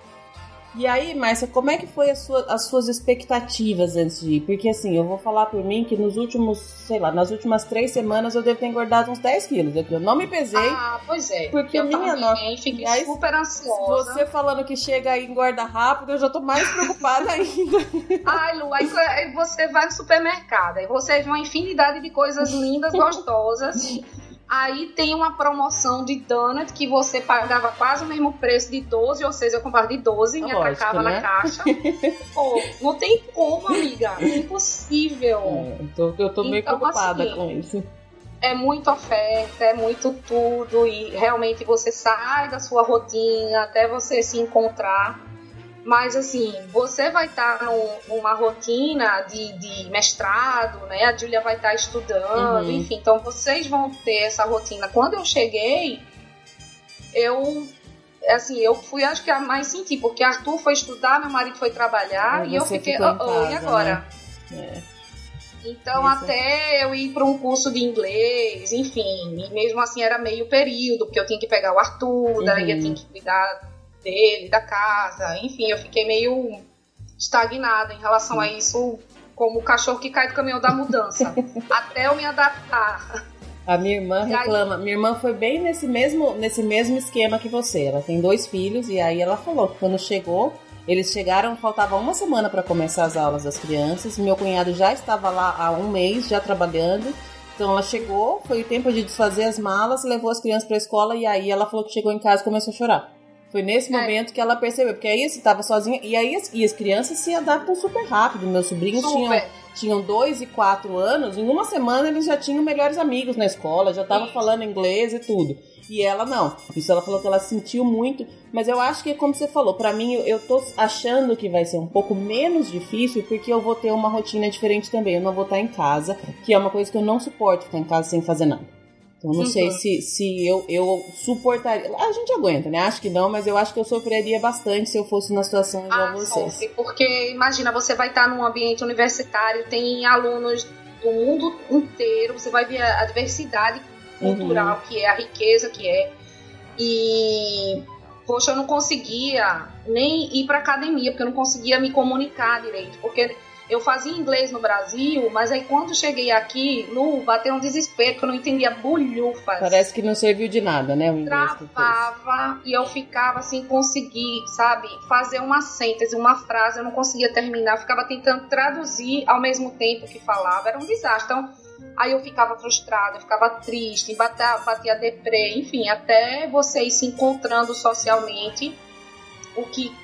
E aí, Márcia, como é que foi sua, as suas expectativas antes de ir? Porque assim, eu vou falar por mim que nos últimos, sei lá, nas últimas três semanas eu devo ter engordado uns 10 quilos aqui. Eu não me pesei. Ah, pois é. Porque eu minha nota. Fiquei aí, super ansiosa. Você falando que chega aí e engorda rápido, eu já tô mais preocupada <laughs> ainda. Ai, Lu, aí você vai no supermercado, aí você vê uma infinidade de coisas lindas, gostosas. Aí tem uma promoção de donut que você pagava quase o mesmo preço de 12, ou seja, eu comprava de 12 e me atracava né? na caixa. <laughs> Pô, não tem como, amiga. É impossível. É, eu, tô, eu tô meio então, preocupada assim, com isso. É muita oferta, é muito tudo, e realmente você sai da sua rotina até você se encontrar. Mas assim, você vai estar tá numa rotina de, de, mestrado, né? A Julia vai estar tá estudando, uhum. enfim. Então vocês vão ter essa rotina. Quando eu cheguei, eu assim, eu fui acho que a mais senti, porque Arthur foi estudar, meu marido foi trabalhar e, eu fiquei, oh, oh, e agora? Né? É. Então, Isso. até eu ir para um curso de inglês, enfim, e mesmo assim era meio período, porque eu tinha que pegar o Arthur, uhum. daí eu tinha que cuidar dele, da casa, enfim, eu fiquei meio estagnada em relação a isso, como o cachorro que cai do caminhão da mudança, <laughs> até eu me adaptar. A minha irmã reclama. Minha irmã foi bem nesse mesmo, nesse mesmo esquema que você. Ela tem dois filhos e aí ela falou que quando chegou, Eles chegaram, faltava uma semana para começar as aulas das crianças. Meu cunhado já estava lá há um mês, já trabalhando. Então ela chegou, foi o tempo de desfazer as malas, levou as crianças para a escola e aí ela falou que chegou em casa e começou a chorar. Foi nesse é. momento que ela percebeu, porque aí você estava sozinha e aí as, e as crianças se adaptam super rápido. Meus sobrinhos tinham, tinham dois e quatro anos, em uma semana eles já tinham melhores amigos na escola, já estavam falando inglês e tudo. E ela não. Isso ela falou que ela sentiu muito. Mas eu acho que, como você falou, para mim eu, eu tô achando que vai ser um pouco menos difícil porque eu vou ter uma rotina diferente também. Eu não vou estar em casa, que é uma coisa que eu não suporto ficar em casa sem fazer nada. Então não uhum. sei se, se eu, eu suportaria. A gente aguenta, né? Acho que não, mas eu acho que eu sofreria bastante se eu fosse na situação igual ah, vocês. Sofre, porque imagina, você vai estar num ambiente universitário, tem alunos do mundo inteiro, você vai ver a diversidade cultural uhum. que é, a riqueza que é. E, poxa, eu não conseguia nem ir para academia, porque eu não conseguia me comunicar direito. Porque eu fazia inglês no Brasil, mas aí quando cheguei aqui, no bateu um desespero, que eu não entendia bolhufas. Parece que não serviu de nada, né? O inglês Travava e eu ficava assim, conseguir, sabe, fazer uma síntese, uma frase, eu não conseguia terminar, ficava tentando traduzir ao mesmo tempo que falava, era um desastre. Então, Aí eu ficava frustrada, eu ficava triste, batia, batia deprê, enfim, até vocês se encontrando socialmente, o que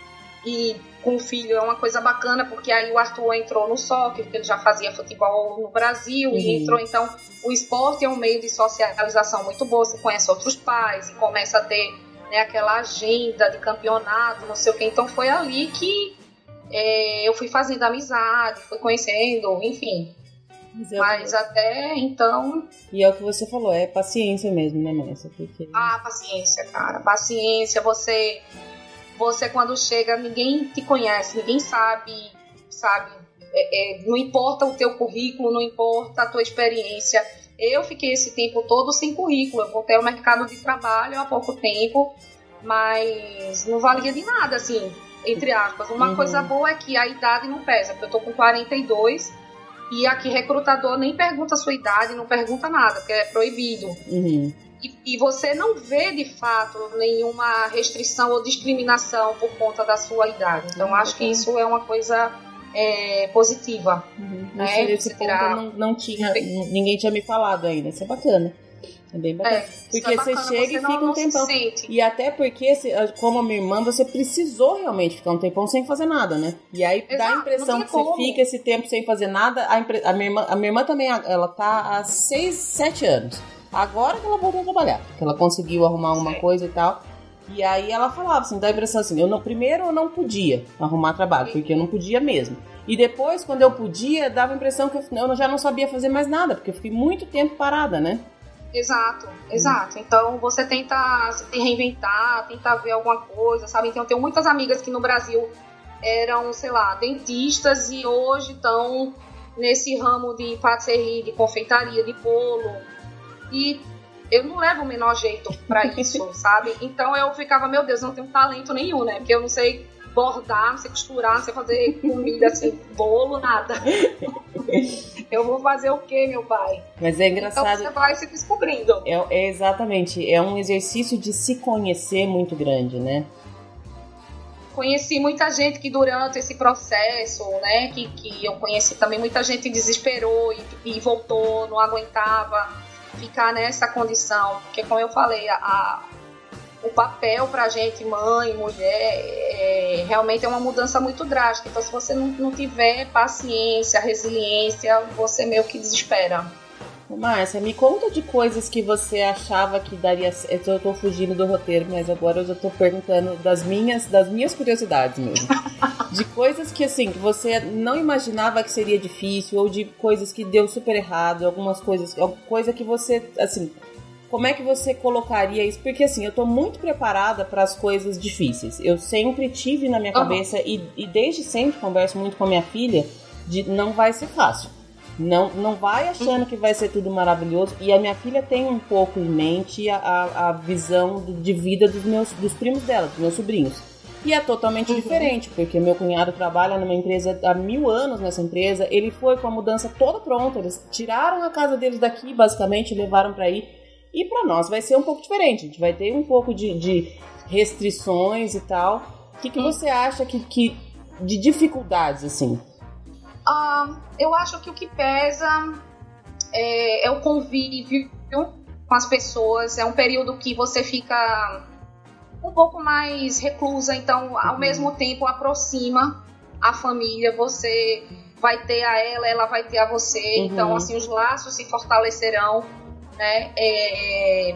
e com o filho é uma coisa bacana, porque aí o Arthur entrou no soccer, porque ele já fazia futebol no Brasil, uhum. e entrou, então, o esporte é um meio de socialização muito boa, você conhece outros pais e começa a ter né, aquela agenda de campeonato, não sei o que, então foi ali que é, eu fui fazendo amizade, fui conhecendo, enfim, mas, é Mas até então. E é o que você falou, é paciência mesmo, né, Márcia? Porque... Ah, paciência, cara. Paciência, você. Você quando chega, ninguém te conhece, ninguém sabe, sabe? É, é, não importa o teu currículo, não importa a tua experiência. Eu fiquei esse tempo todo sem currículo. Eu voltei ao mercado de trabalho há pouco tempo, mas não valia de nada, assim, entre aspas. Uma uhum. coisa boa é que a idade não pesa, porque eu tô com 42 e aqui recrutador nem pergunta a sua idade, não pergunta nada, porque é proibido. Uhum. E, e, você não vê de fato nenhuma restrição ou discriminação por conta da sua idade. Então uhum. acho que isso é uma coisa é, positiva. Uhum. Né? Nesse ponto não, não tinha, ninguém tinha me falado ainda. Isso é bacana. É bem bacana. É, porque é bacana, você chega você e fica não, um tempão. E até porque, como a minha irmã, você precisou realmente ficar um tempão sem fazer nada, né? E aí Exato, dá a impressão que como. você fica esse tempo sem fazer nada. A, impre... a, minha, irmã, a minha irmã também, ela tá há 6, 7 anos. Agora que ela voltou a trabalhar, que ela conseguiu arrumar alguma coisa e tal. E aí ela falava assim, dá a impressão assim, eu não, primeiro eu não podia arrumar trabalho, porque eu não podia mesmo. E depois, quando eu podia, dava a impressão que eu, eu já não sabia fazer mais nada, porque eu fiquei muito tempo parada, né? Exato, exato. Então você tenta se reinventar, tenta ver alguma coisa, sabe? Então eu tenho muitas amigas que no Brasil eram, sei lá, dentistas e hoje estão nesse ramo de patisserie, de confeitaria, de bolo. E eu não levo o menor jeito para <laughs> isso, sabe? Então eu ficava, meu Deus, eu não tenho talento nenhum, né? Porque eu não sei bordar, não sei costurar, não sei fazer comida assim, bolo, nada. <laughs> Eu vou fazer o quê, meu pai? Mas é engraçado. Então você vai se descobrindo. É, é exatamente, é um exercício de se conhecer muito grande, né? Conheci muita gente que durante esse processo, né, que, que eu conheci também, muita gente desesperou e, e voltou, não aguentava ficar nessa condição, porque como eu falei, a, o papel para a gente, mãe, mulher, é, realmente é uma mudança muito drástica. Então, se você não, não tiver paciência, resiliência, você meio que desespera. Márcia, me conta de coisas que você achava que daria. Eu tô fugindo do roteiro, mas agora eu já tô perguntando das minhas, das minhas curiosidades mesmo. <laughs> de coisas que assim, que você não imaginava que seria difícil, ou de coisas que deu super errado, algumas coisas, coisa que você, assim, como é que você colocaria isso? Porque assim, eu tô muito preparada para as coisas difíceis. Eu sempre tive na minha uhum. cabeça e, e desde sempre converso muito com a minha filha de não vai ser fácil. Não, não vai achando que vai ser tudo maravilhoso. E a minha filha tem um pouco em mente a, a, a visão de vida dos meus dos primos dela, dos meus sobrinhos. E é totalmente uhum. diferente, porque meu cunhado trabalha numa empresa há mil anos nessa empresa. Ele foi com a mudança toda pronta. Eles tiraram a casa deles daqui, basicamente, levaram para aí. E para nós vai ser um pouco diferente. A gente vai ter um pouco de, de restrições e tal. O que, que você acha que, que de dificuldades, assim? Uh, eu acho que o que pesa é, é o convívio com as pessoas. É um período que você fica um pouco mais reclusa, então ao uhum. mesmo tempo aproxima a família, você vai ter a ela, ela vai ter a você, uhum. então assim os laços se fortalecerão, né? É,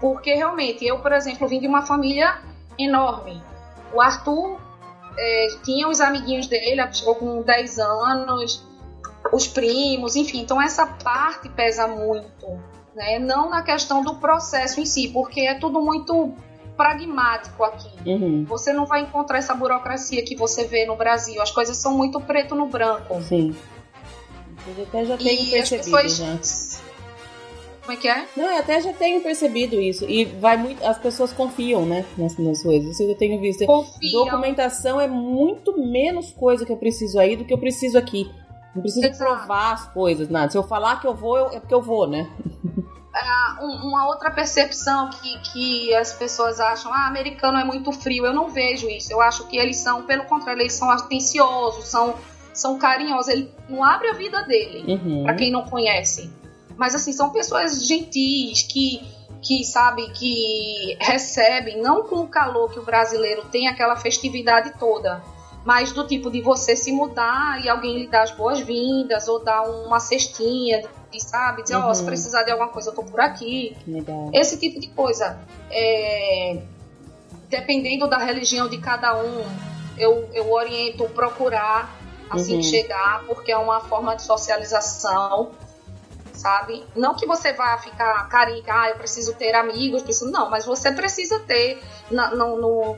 porque realmente eu, por exemplo, vim de uma família enorme. O Arthur é, tinha os amiguinhos dele, chegou com 10 anos, os primos, enfim, então essa parte pesa muito, né? Não na questão do processo em si, porque é tudo muito pragmático aqui. Uhum. Você não vai encontrar essa burocracia que você vê no Brasil. As coisas são muito preto no branco. Sim. Eu até já tenho e percebido pessoas... já. Como é que é? Não, eu até já tenho percebido isso. E vai muito. As pessoas confiam, né? Nas, nas coisas. Isso eu tenho visto. Confiam. Documentação é muito menos coisa que eu preciso aí do que eu preciso aqui. Não preciso Exato. provar as coisas, nada. Se eu falar que eu vou, eu, é porque eu vou, né? uh, <laughs> uma outra percepção que, que as pessoas acham, ah, americano é muito frio. Eu não vejo isso. Eu acho que eles são, pelo contrário, eles são atenciosos, são, são carinhosos. Ele não abre a vida dele, uhum. para quem não conhece. Mas assim, são pessoas gentis que que sabe que recebem não com o calor que o brasileiro tem aquela festividade toda, mas do tipo de você se mudar e alguém lhe dar as boas-vindas ou dar uma cestinha sabe? Dizer, ó, uhum. oh, se precisar de alguma coisa, eu tô por aqui. Legal. Esse tipo de coisa. É, dependendo da religião de cada um, eu, eu oriento procurar assim uhum. chegar, porque é uma forma de socialização, sabe? Não que você vá ficar carinho, ah, eu preciso ter amigos, preciso, não, mas você precisa ter na, no, no,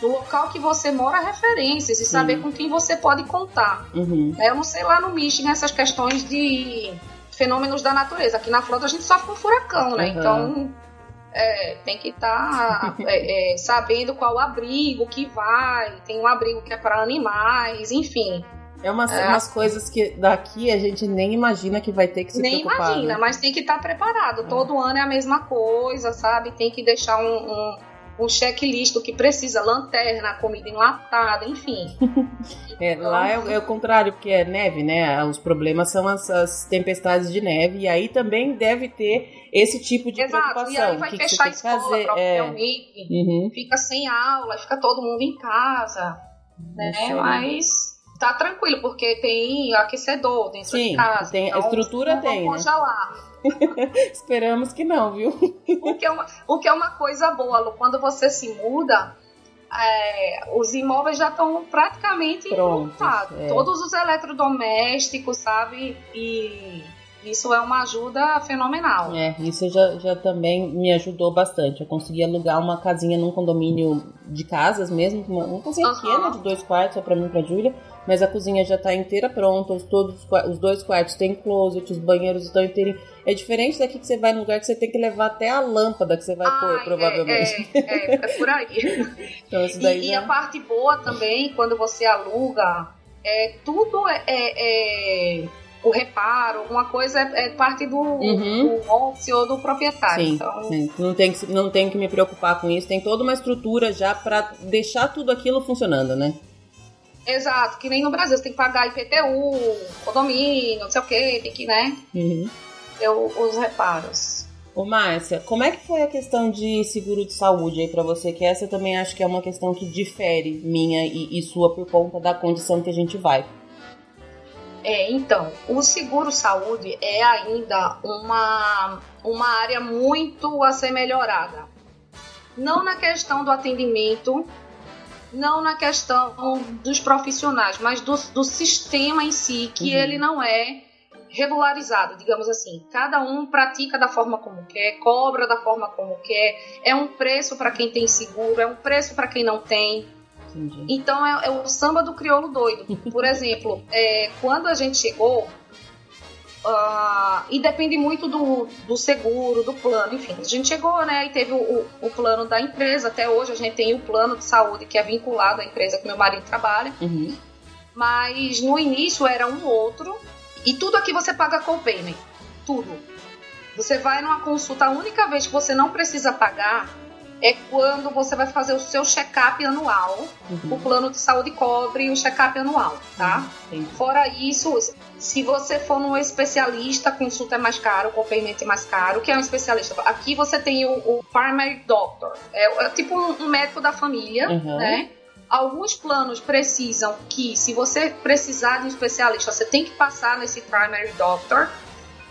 no, local que você mora referências e saber com quem você pode contar. Uhum. Eu não sei lá no Michigan essas questões de fenômenos da natureza. Aqui na Flórida a gente sofre com furacão, né? Uhum. Então é, tem que estar tá, <laughs> é, é, sabendo qual abrigo que vai. Tem um abrigo que é para animais, enfim. É umas, é. umas coisas que daqui a gente nem imagina que vai ter que se nem preocupar. Nem imagina, né? mas tem que estar tá preparado. É. Todo ano é a mesma coisa, sabe? Tem que deixar um, um um checklist do que precisa, lanterna, comida enlatada, enfim. <laughs> é, então, lá é, é, o contrário, porque é neve, né? Os problemas são as, as, tempestades de neve, e aí também deve ter esse tipo de Exato, preocupação. e aí vai que fechar que a escola fazer? é... uhum. fica sem aula, fica todo mundo em casa, né? Mas tá tranquilo, porque tem aquecedor dentro Sim, de casa. Tem, então, a estrutura tem, né? <laughs> Esperamos que não, viu? o, que é uma, o que é uma coisa boa, Lu, quando você se muda, é, os imóveis já estão praticamente montados. É. Todos os eletrodomésticos, sabe? E isso é uma ajuda fenomenal. É, isso já, já também me ajudou bastante. Eu consegui alugar uma casinha num condomínio de casas mesmo, uma, uma casinha uhum. pequena de dois quartos, só pra mim e pra Júlia. Mas a cozinha já tá inteira pronta, todos os dois quartos têm closet, os banheiros estão inteirinhos. É diferente daqui que você vai num lugar que você tem que levar até a lâmpada que você vai Ai, pôr, provavelmente. É, é, é, por aí. <laughs> então, isso daí e, já... e, a parte boa também, quando você aluga, é, tudo é, é, é o reparo, uma coisa é, é parte do, uhum. do ou do proprietário. Sim, então... sim. Não, tem que, não tem que me preocupar com isso, tem toda uma estrutura já para deixar tudo aquilo funcionando, né? Exato, que nem no Brasil, você tem que pagar IPTU, condomínio, não sei o que, tem que, né? Uhum eu, os reparos. Ô Márcia, como é que foi a questão de seguro de saúde aí para você? Que essa eu também acho que é uma questão que difere minha e, e sua por conta da condição que a gente vai. É, então, o seguro saúde é ainda uma, uma área muito a ser melhorada. Não na questão do atendimento, não na questão dos profissionais, mas do, do sistema em si, que uhum. ele não é regularizado, digamos assim. Cada um pratica da forma como quer, cobra da forma como quer. É um preço para quem tem seguro, é um preço para quem não tem. Entendi. Então é, é, o samba do crioulo doido. Por <laughs> exemplo, é, quando a gente chegou, Uh, e depende muito do, do seguro, do plano, enfim. A gente chegou, né, e teve o, o, plano da empresa. Até hoje a gente tem o plano de saúde que é vinculado à empresa que meu marido trabalha. Uhum. Mas no início era um outro, e tudo aqui você paga co-payment. Tudo. Você vai numa consulta, a única vez que você não precisa pagar é quando você vai fazer o seu check-up anual. Uhum. O plano de saúde cobre o check-up anual, tá? Uhum. Fora isso, se você for num especialista, consulta é mais caro, o copayment é mais caro. O que é um especialista? Aqui você tem o, o primary doctor, é, é tipo um, um, médico da família, uhum. né? Alguns planos precisam que, se você precisar de um especialista, você tem que passar nesse primary doctor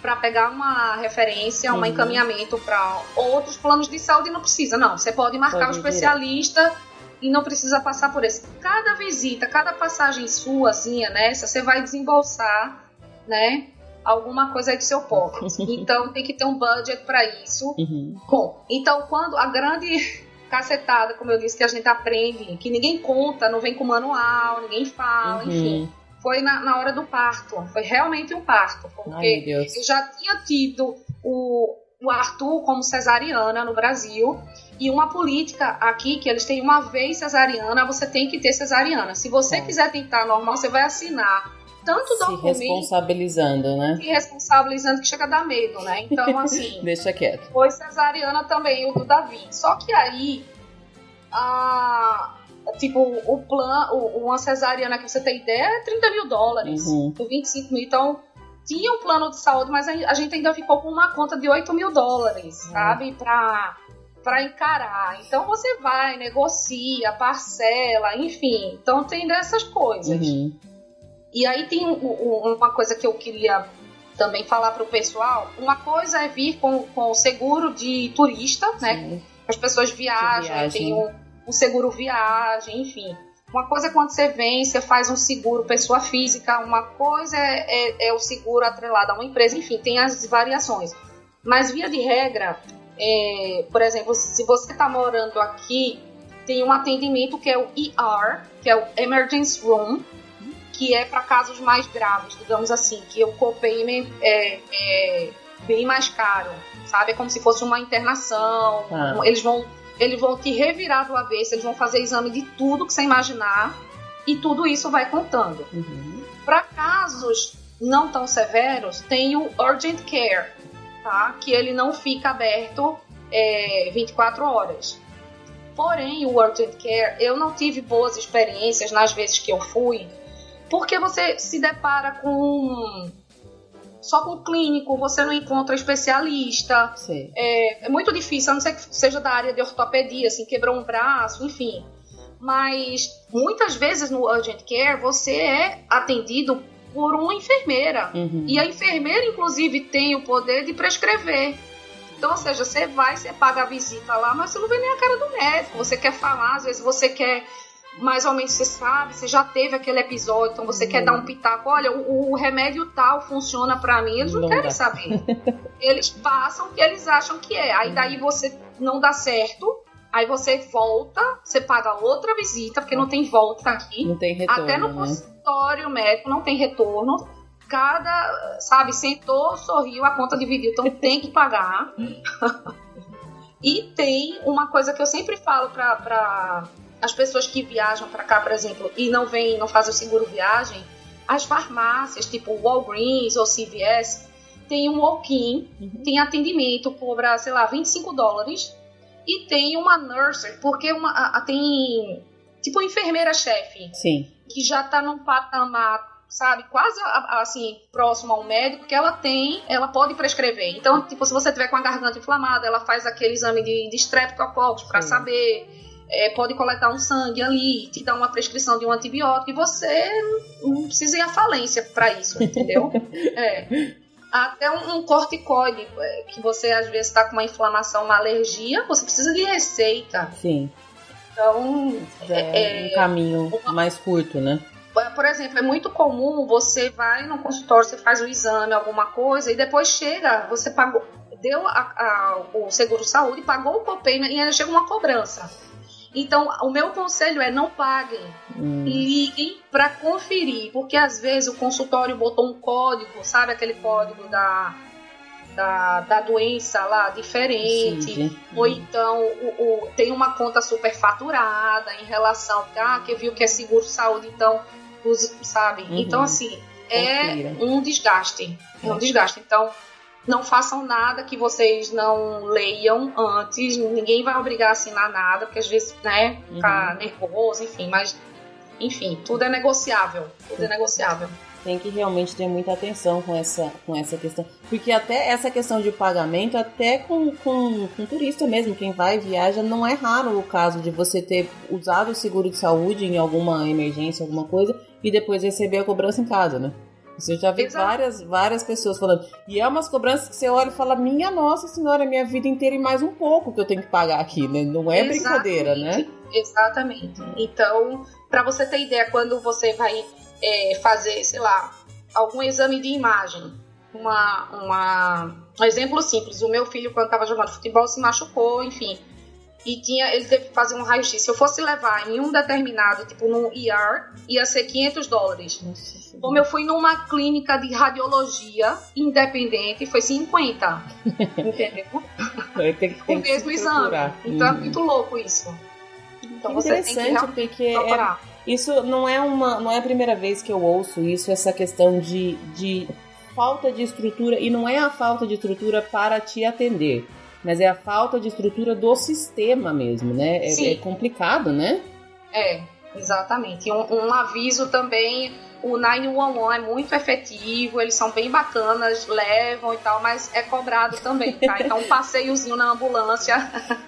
para pegar uma referência, um uhum. encaminhamento para outros planos de saúde não precisa, não. Você pode marcar pode o especialista e não precisa passar por esse. Cada visita, cada passagem sua, assim, nessa, você vai desembolsar, né? Alguma coisa aí do seu pocket. <laughs> Então tem que ter um budget para isso. Uhum. Bom, então quando a grande cacetada, como eu disse, que a gente aprende, que ninguém conta, não vem com manual, ninguém fala, uhum. enfim foi na, na hora do parto. Foi realmente um parto. Porque Ai, eu já tinha tido o, o Arthur como cesariana no Brasil e uma política aqui que eles têm uma vez cesariana, você tem que ter cesariana. Se você é. quiser tentar normal, você vai assinar tanto se documento... Se responsabilizando, né? Se responsabilizando que chega a dar medo, né? Então, <laughs> assim... Deixa quieto. Foi cesariana também, o do Davi. Só que aí... A, Tipo, o plano, uma cesariana que você tem ideia é 30 mil dólares, uhum. por 25 mil. Então, tinha um plano de saúde, mas a gente ainda ficou com uma conta de 8 mil dólares, uhum. sabe? Pra, pra encarar. Então você vai, negocia, parcela, enfim. Então tem dessas coisas. Uhum. E aí tem uma coisa que eu queria também falar para o pessoal. Uma coisa é vir com, com o seguro de turista, né? Sim. né? As pessoas viajam, tem um um seguro viagem, enfim. Uma coisa é quando você vem, você faz um seguro pessoa física, uma coisa é, é, é o seguro atrelado a uma empresa, enfim, tem as variações. Mas, via de regra, é, por exemplo, se você está morando aqui, tem um atendimento que é o ER, que é o Emergency Room, que é para casos mais graves, digamos assim, que o copayment é, é bem mais caro, sabe? É como se fosse uma internação, ah. eles vão eles vão te revirar do avesso, eles vão fazer exame de tudo que você imaginar e tudo isso vai contando. Uhum. Para casos não tão severos, tem o Urgent Care, tá? que ele não fica aberto é, 24 horas. Porém, o Urgent Care, eu não tive boas experiências nas vezes que eu fui, porque você se depara com só com clínico, você não encontra especialista. É, é, muito difícil, a não ser que seja da área de ortopedia, assim, quebrou um braço, enfim. Mas muitas vezes no urgent care você é atendido por uma enfermeira. Uhum. E a enfermeira, inclusive, tem o poder de prescrever. Então, ou seja, você vai, você paga a visita lá, mas você não vê nem a cara do médico. Você quer falar, às vezes você quer mais ou menos você sabe, você já teve aquele episódio, então você quer dar um pitaco, olha, o, o remédio tal funciona para mim, eles não, não querem dá. saber. <laughs> eles passam o que eles acham que é. Aí daí você não dá certo, aí você volta, você paga outra visita, porque não tem volta aqui. Não tem retorno. Até no né? consultório médico não tem retorno. Cada, sabe, sentou, sorriu, a conta dividiu, então tem que pagar. <laughs> e tem uma coisa que eu sempre falo para as pessoas que viajam para cá, por exemplo, e não vêm, não fazem o seguro viagem, as farmácias, tipo Walgreens ou CVS, tem um walk-in, uhum. tem atendimento, cobra, sei lá, 25 dólares, e tem uma nurse, porque uma, a, a, tem tipo enfermeira-chefe, que já está num patamar sabe, quase assim, próximo ao médico, que ela tem, ela pode prescrever. Então, tipo, se você tiver com a garganta inflamada, ela faz aquele exame de, de streptococcus para saber é, pode coletar um sangue ali, te dar uma prescrição de um antibiótico e você não precisa ir à falência para isso, entendeu? <laughs> é. Até um, um corticoide, é, que você às vezes está com uma inflamação, uma alergia, você precisa de receita. Sim. Então. é, é um caminho uma, mais curto, né? É, por exemplo, é muito comum você vai no consultório, você faz o exame, alguma coisa, e depois chega, você pagou, deu a, a, o seguro saúde, pagou o copay e ainda chega uma cobrança. Então, o meu conselho é não paguem, hum. liguem para conferir, porque às vezes o consultório botou um código, sabe aquele código da, da, da doença lá diferente, Sim. ou então o, o, tem uma conta superfaturada em relação ah, que viu que é seguro saúde, então sabe? Uhum. Então assim é um desgaste, é um desgaste. Então não façam nada que vocês não leiam antes. Ninguém vai obrigar a assinar nada, porque às vezes, né, fica uhum. nervoso, enfim, mas enfim, tudo é negociável. Tudo é negociável. Tem que realmente ter muita atenção com essa, com essa questão. Porque até essa questão de pagamento, até com, com, com turista mesmo, quem vai viaja, não é raro o caso de você ter usado o seguro de saúde em alguma emergência, alguma coisa, e depois receber a cobrança em casa, né? Você já vê várias, várias pessoas falando. E é umas cobranças que você olha e fala: Minha nossa senhora, minha vida inteira e mais um pouco que eu tenho que pagar aqui, né? Não é Exatamente. brincadeira, né? Exatamente. Então, para você ter ideia, quando você vai é, fazer, sei lá, algum exame de imagem, uma, uma, um exemplo simples: o meu filho, quando estava jogando futebol, se machucou, enfim e tinha, ele teve que fazer um raio-x. Se eu fosse levar em um determinado, tipo num ER, ia ser 500 dólares. Nossa, Como eu fui numa clínica de radiologia independente, foi 50. <laughs> entendeu? Tem, tem o mesmo exame. Então é uhum. é muito louco isso. Então que você interessante, tem que porque é, isso não é uma não é a primeira vez que eu ouço isso, essa questão de, de falta de estrutura, e não é a falta de estrutura para te atender mas é a falta de estrutura do sistema mesmo, né? É, é complicado, né? É, exatamente. Um, um aviso também o 911 é muito efetivo, eles são bem bacanas, levam e tal, mas é cobrado também, tá? <laughs> Então um passeiozinho na ambulância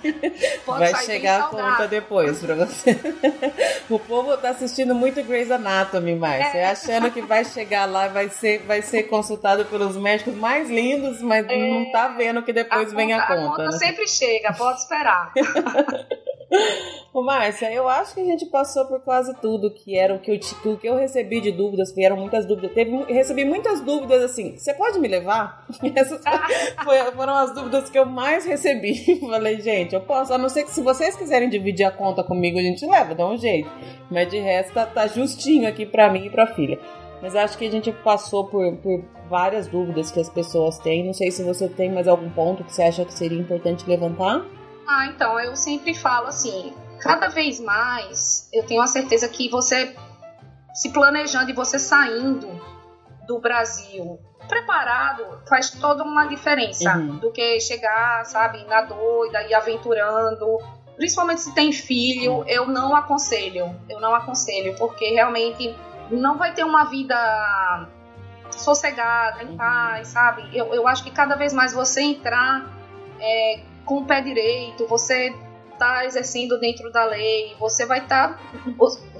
<laughs> pode Vai chegar a conta depois pra você. <laughs> o povo tá assistindo muito Grey's Anatomy, Márcia, é. achando que vai chegar lá vai ser, vai ser consultado pelos médicos mais lindos, mas é. não tá vendo que depois a vem conta, a conta. A conta né? sempre chega, pode esperar. Ô, Márcia, eu acho que a gente passou por quase tudo que era o que eu, o que eu recebi de dúvidas, vieram muitas dúvidas. Teve, recebi muitas dúvidas assim, você pode me levar? <laughs> Essas <laughs> foram as dúvidas que eu mais recebi. <laughs> Falei, gente, eu posso, a não ser que se vocês quiserem dividir a conta comigo, a gente leva, dá um jeito. Mas de resto, tá, justinho aqui pra mim e pra filha. Mas acho que a gente passou por, por várias dúvidas que as pessoas têm. Não sei se você tem mais algum ponto que você acha que seria importante levantar. Ah, então, eu sempre falo assim, cada vez mais eu tenho a certeza que você se planejando e você saindo do Brasil preparado faz toda uma diferença uhum. do que chegar, sabe, na doida e aventurando. Principalmente se tem filho, eu não aconselho. Eu não aconselho, porque realmente não vai ter uma vida sossegada, em uhum. paz, sabe? Eu, eu acho que cada vez mais você entrar é, com o pé direito, você está exercendo dentro da lei, você vai estar. Tá,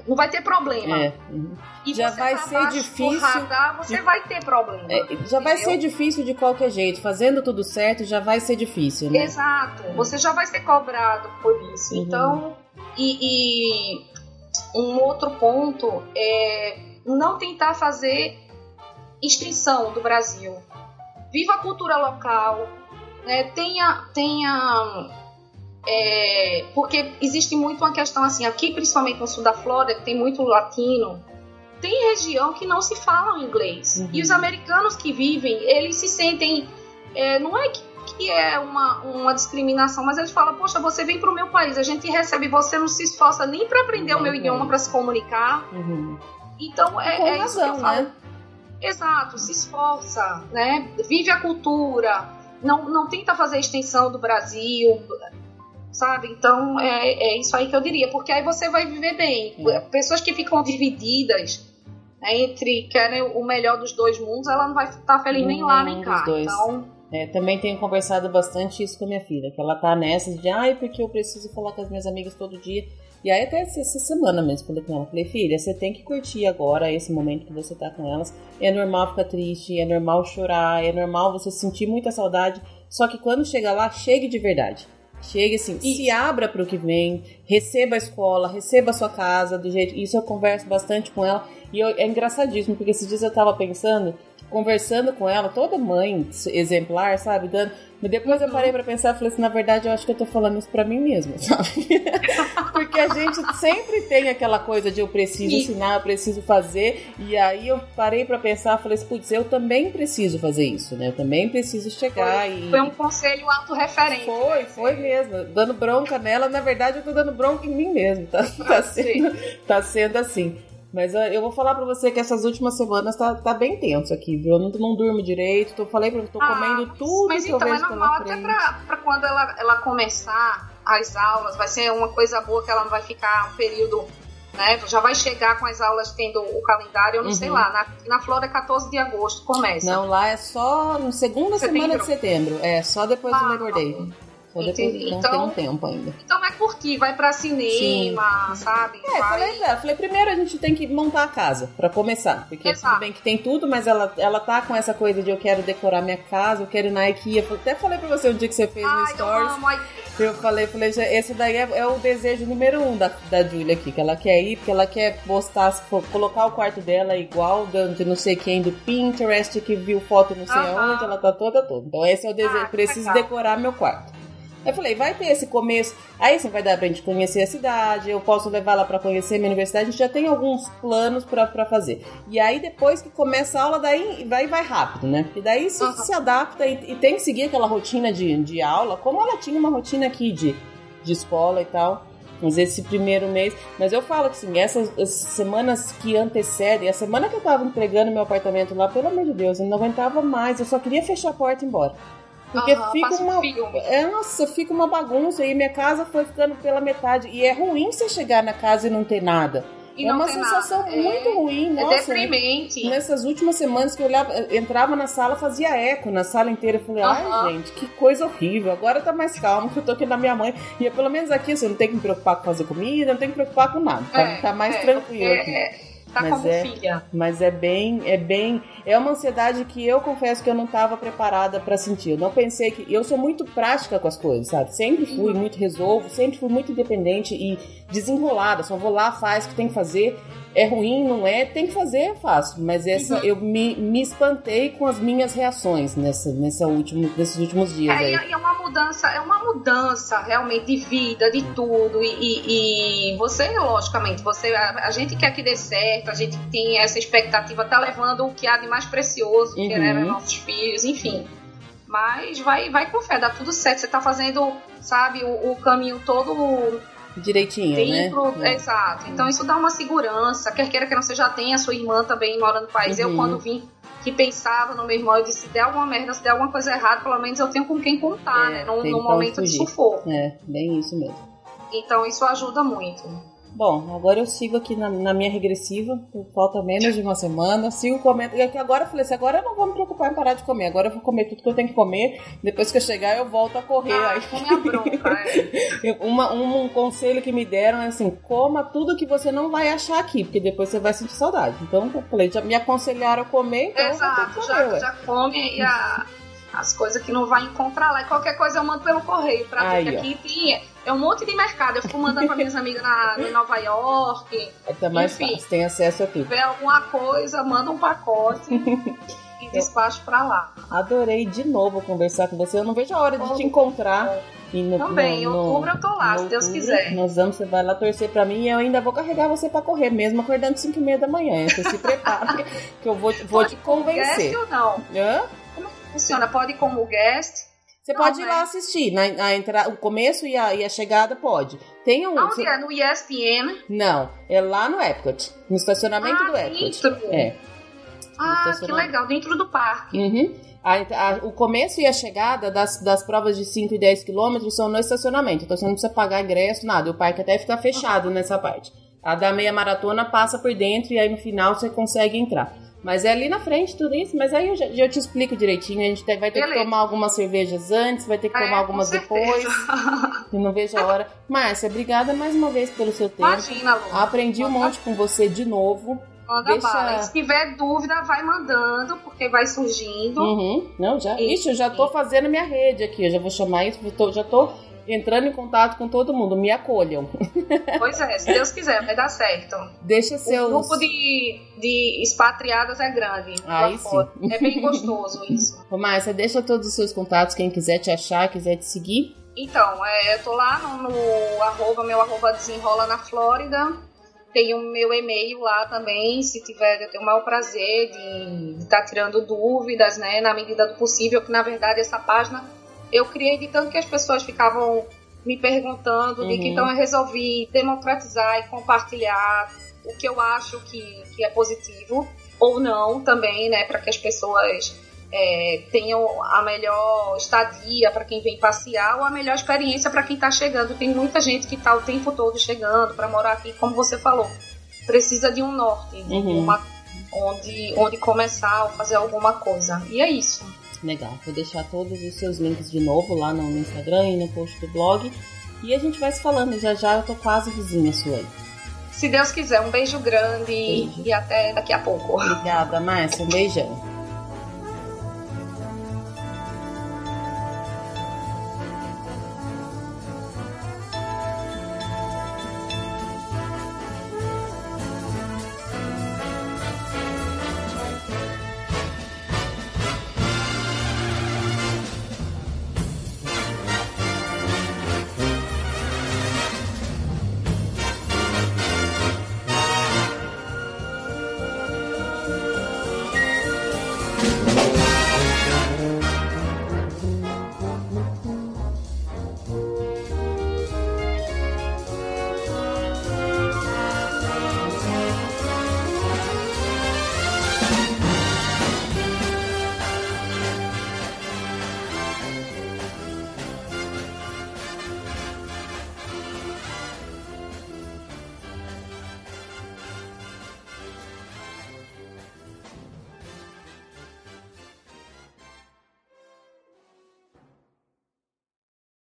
não vai ter problema. É. Uhum. E já vai tá ser difícil. Radar, você de... vai ter problema. É, já entendeu? vai ser difícil de qualquer jeito. Fazendo tudo certo já vai ser difícil, né? Exato. Você já vai ser cobrado por isso. Uhum. Então, e, e um outro ponto é não tentar fazer extinção do Brasil. Viva a cultura local, né, tenha, tenha é, porque existe muito uma questão assim, aqui principalmente no sul da Flórida, que tem muito latino, tem região que não se fala inglês. Uhum. E os americanos que vivem, eles se sentem. É, não é que, que, é uma, uma discriminação, mas eles falam: Poxa, você vem para o meu país, a gente recebe, você não se esforça nem para aprender uhum. o meu uhum. idioma, para se comunicar. Uhum. Então é, é razão, isso que eu falo. Né? Exato, se esforça, né? Vive a cultura, não, não tenta fazer extensão do Brasil, sabe? Então é, é isso aí que eu diria, porque aí você vai viver bem. Pessoas que ficam divididas né, entre querem o melhor dos dois mundos, ela não vai estar feliz nem lá nem cá. Então é, também tenho conversado bastante isso com a minha filha, que ela tá nessa de, ai, porque eu preciso falar com as minhas amigas todo dia. E aí até essa semana mesmo falei com ela, falei, filha, você tem que curtir agora esse momento que você tá com elas. É normal ficar triste, é normal chorar, é normal você sentir muita saudade. Só que quando chega lá, chegue de verdade. Chegue assim, isso. se abra para o que vem, receba a escola, receba a sua casa, do jeito. Isso eu converso bastante com ela. E eu, é engraçadíssimo, porque esses dias eu tava pensando conversando com ela, toda mãe exemplar, sabe? Dando... Mas depois eu parei para pensar e falei assim, na verdade eu acho que eu tô falando isso para mim mesma, <laughs> sabe? Porque a gente sempre tem aquela coisa de eu preciso ensinar, eu preciso fazer, e aí eu parei para pensar falei assim, putz, eu também preciso fazer isso, né? Eu também preciso chegar foi, e... Foi um conselho autorreferente. Foi, foi mesmo. Dando bronca nela, na verdade eu tô dando bronca em mim mesmo, tá, tá, sendo, tá sendo assim. Mas eu vou falar pra você que essas últimas semanas tá, tá bem tenso aqui, viu? Eu não, não durmo direito, tô, falei pra tô ah, comendo tudo mas que então eu vejo é normal até pra, pra, quando ela, ela começar as aulas, vai ser uma coisa boa que ela não vai ficar um período né? Já vai chegar com as aulas tendo o calendário, eu não uhum. sei lá, na, na Flora é 14 de agosto, começa. Não, lá é só na segunda setembro. semana de setembro, é só depois ah, do Labor Day. Só depois, então, tem um tempo ainda. Então vai curtir, vai pra cinema, Sim. sabe? É, vai... falei, é, falei, primeiro a gente tem que montar a casa pra começar. Porque Exato. tudo bem que tem tudo, mas ela, ela tá com essa coisa de eu quero decorar minha casa, eu quero ir na IKEA. Até falei pra você o dia que você fez Ai, no Stories. Eu, amo eu falei, falei, esse daí é, é, o desejo número um da, da Julia aqui, que ela quer ir, porque ela quer postar, colocar o quarto dela igual de não sei quem do Pinterest, que viu foto não sei uhum. aonde, ela tá toda toda. Então esse é o desejo, ah, preciso legal. decorar meu quarto. Eu falei, vai ter esse começo, aí sim vai dar pra gente conhecer a cidade, eu posso levar lá para conhecer minha universidade, a gente já tem alguns planos para fazer. E aí depois que começa a aula, daí vai vai rápido, né? Porque daí se, uhum. se adapta e, e, tem que seguir aquela rotina de, de aula, como ela tinha uma rotina aqui de, de escola e tal. Mas esse primeiro mês. Mas eu falo que assim, essas, essas, semanas que antecedem, a semana que eu tava entregando meu apartamento lá, pelo amor de Deus, eu não aguentava mais, eu só queria fechar a porta e ir embora. Porque uhum, fica uma. É, nossa, fica uma bagunça. E minha casa foi ficando pela metade. E é ruim você chegar na casa e não ter nada. E é uma sensação nada. muito é, ruim, é nossa. É deprimente. Nessas últimas semanas que eu olhava, entrava na sala, fazia eco na sala inteira. Eu falei, uhum. ai, gente, que coisa horrível. Agora tá mais calmo, que eu tô aqui na minha mãe. E pelo menos aqui você não tem que me preocupar com fazer comida, não tem que me preocupar com nada. Tá, é, tá mais é, tranquilo aqui. Tá mas como é, filha. Mas é bem, é bem, é uma ansiedade que eu confesso que eu não estava preparada para sentir. Eu não pensei que eu sou muito prática com as coisas, sabe? Sempre fui uhum. muito resolvo, sempre fui muito independente e desenrolada. Só vou lá, faz o que tem que fazer é ruim, não é, tem que fazer, é fácil. Mas essa, uhum. eu me, me espantei com as minhas reações nessa, nessa último, nesses últimos dias. É, aí. é uma mudança, é uma mudança realmente de vida, de tudo. E, e, e você, logicamente, você, a, a, gente quer que dê certo, a gente tem essa expectativa, tá levando o que há de mais precioso, uhum. que eram nossos filhos, enfim. Mas vai, vai com fé, dá tudo certo. Você tá fazendo, sabe, o, o caminho todo direitinho, dentro, né? Exato. Então isso dá uma segurança. Quer queira que não, você já tem a sua irmã também morando no país. Uhum. Eu, quando vim, que pensava no meu irmão, eu disse: se der alguma merda, se der alguma coisa errada, pelo menos eu tenho com quem contar, é, né? Num, num momento de sufoco. É, bem isso mesmo. Então isso ajuda muito. Bom, agora eu sigo aqui na, na, minha regressiva, falta menos de uma semana, sigo comendo, e agora eu falei assim, agora eu não vou me preocupar em parar de comer, agora eu vou comer tudo que eu tenho que comer, depois que eu chegar eu volto a correr. Ah, aí come a bronca, é. <laughs> uma, um, um, conselho que me deram é assim, coma tudo que você não vai achar aqui, porque depois você vai sentir saudade. Então eu falei, já me aconselharam a comer, então Exato, comer, já, já come e a as coisas que não vai encontrar lá. E qualquer coisa eu mando pelo correio pra ver que aqui tem é um monte de mercado. Eu fico mandando para minhas <laughs> amigas na, em Nova York. É até mais Enfim, fácil, tem acesso aqui. Se tiver alguma coisa, manda um pacote. <laughs> e despacho para lá. Adorei de novo conversar com você. Eu não vejo a hora de te encontrar. E no, Também, no, em outubro eu tô lá, se Deus quiser. Nós vamos, você vai lá torcer pra mim e eu ainda vou carregar você pra correr, mesmo acordando 5 e meia da manhã. Você se prepara, <laughs> que eu vou, vou te convencer. Guest ou não? Hã? Como funciona? Pode ir como guest você não, pode ir lá assistir. Na, na entrada, o começo e a, e a chegada pode. Tem um. Onde é? No ESPN? Não, é lá no Epcot. No estacionamento ah, do Epcot. Dentro. É. Ah, que legal, dentro do parque. Uhum. A, a, o começo e a chegada das, das provas de 5 e 10 quilômetros são no estacionamento. Então você não precisa pagar ingresso, nada. O parque até fica fechado uhum. nessa parte. A da meia maratona passa por dentro e aí no final você consegue entrar. Mas é ali na frente tudo isso, mas aí eu, já, eu te explico direitinho. A gente vai ter Beleza. que tomar algumas cervejas antes, vai ter que tomar é, algumas depois. <laughs> Eu não vejo a hora. Márcia, obrigada mais uma vez pelo seu tempo. Imagina, Lu. Aprendi um monte com você de novo. Manda Deixa... bala. Se tiver dúvida, vai mandando, porque vai surgindo. Uhum. Não, já. Ixi, eu já tô fazendo minha rede aqui. Eu já vou chamar isso, já tô entrando em contato com todo mundo. Me acolham. <laughs> Pois é, se Deus quiser, vai dar certo. Deixa seus. O grupo de, de expatriadas é grande. Aí sim. É bem gostoso isso. <laughs> Ô, Márcia, deixa todos os seus contatos, quem quiser te achar, quiser te seguir. Então, é, eu tô lá no, no arroba, meu arroba desenrola na Flórida. Tem o meu e-mail lá também, se tiver, eu tenho o maior prazer de estar tá tirando dúvidas, né, na medida do possível, que na verdade essa página eu criei de tanto que as pessoas ficavam me perguntando, uhum. de que uhum. então eu resolvi democratizar e compartilhar o que eu acho que, que é positivo ou não também, né, para que as pessoas é, tenham a melhor estadia para quem vem passear ou a melhor experiência para quem está chegando. Tem muita gente que está o tempo todo chegando para morar aqui, como você falou. Precisa de um norte, uhum. uma, onde, onde começar ou fazer alguma coisa. E é isso. Legal, vou deixar todos os seus links de novo lá no Instagram e no post do blog. E a gente vai se falando, já já eu tô quase vizinha sua aí. Se Deus quiser, um beijo grande beijo. e até daqui a pouco. Obrigada, Márcia. Um beijão.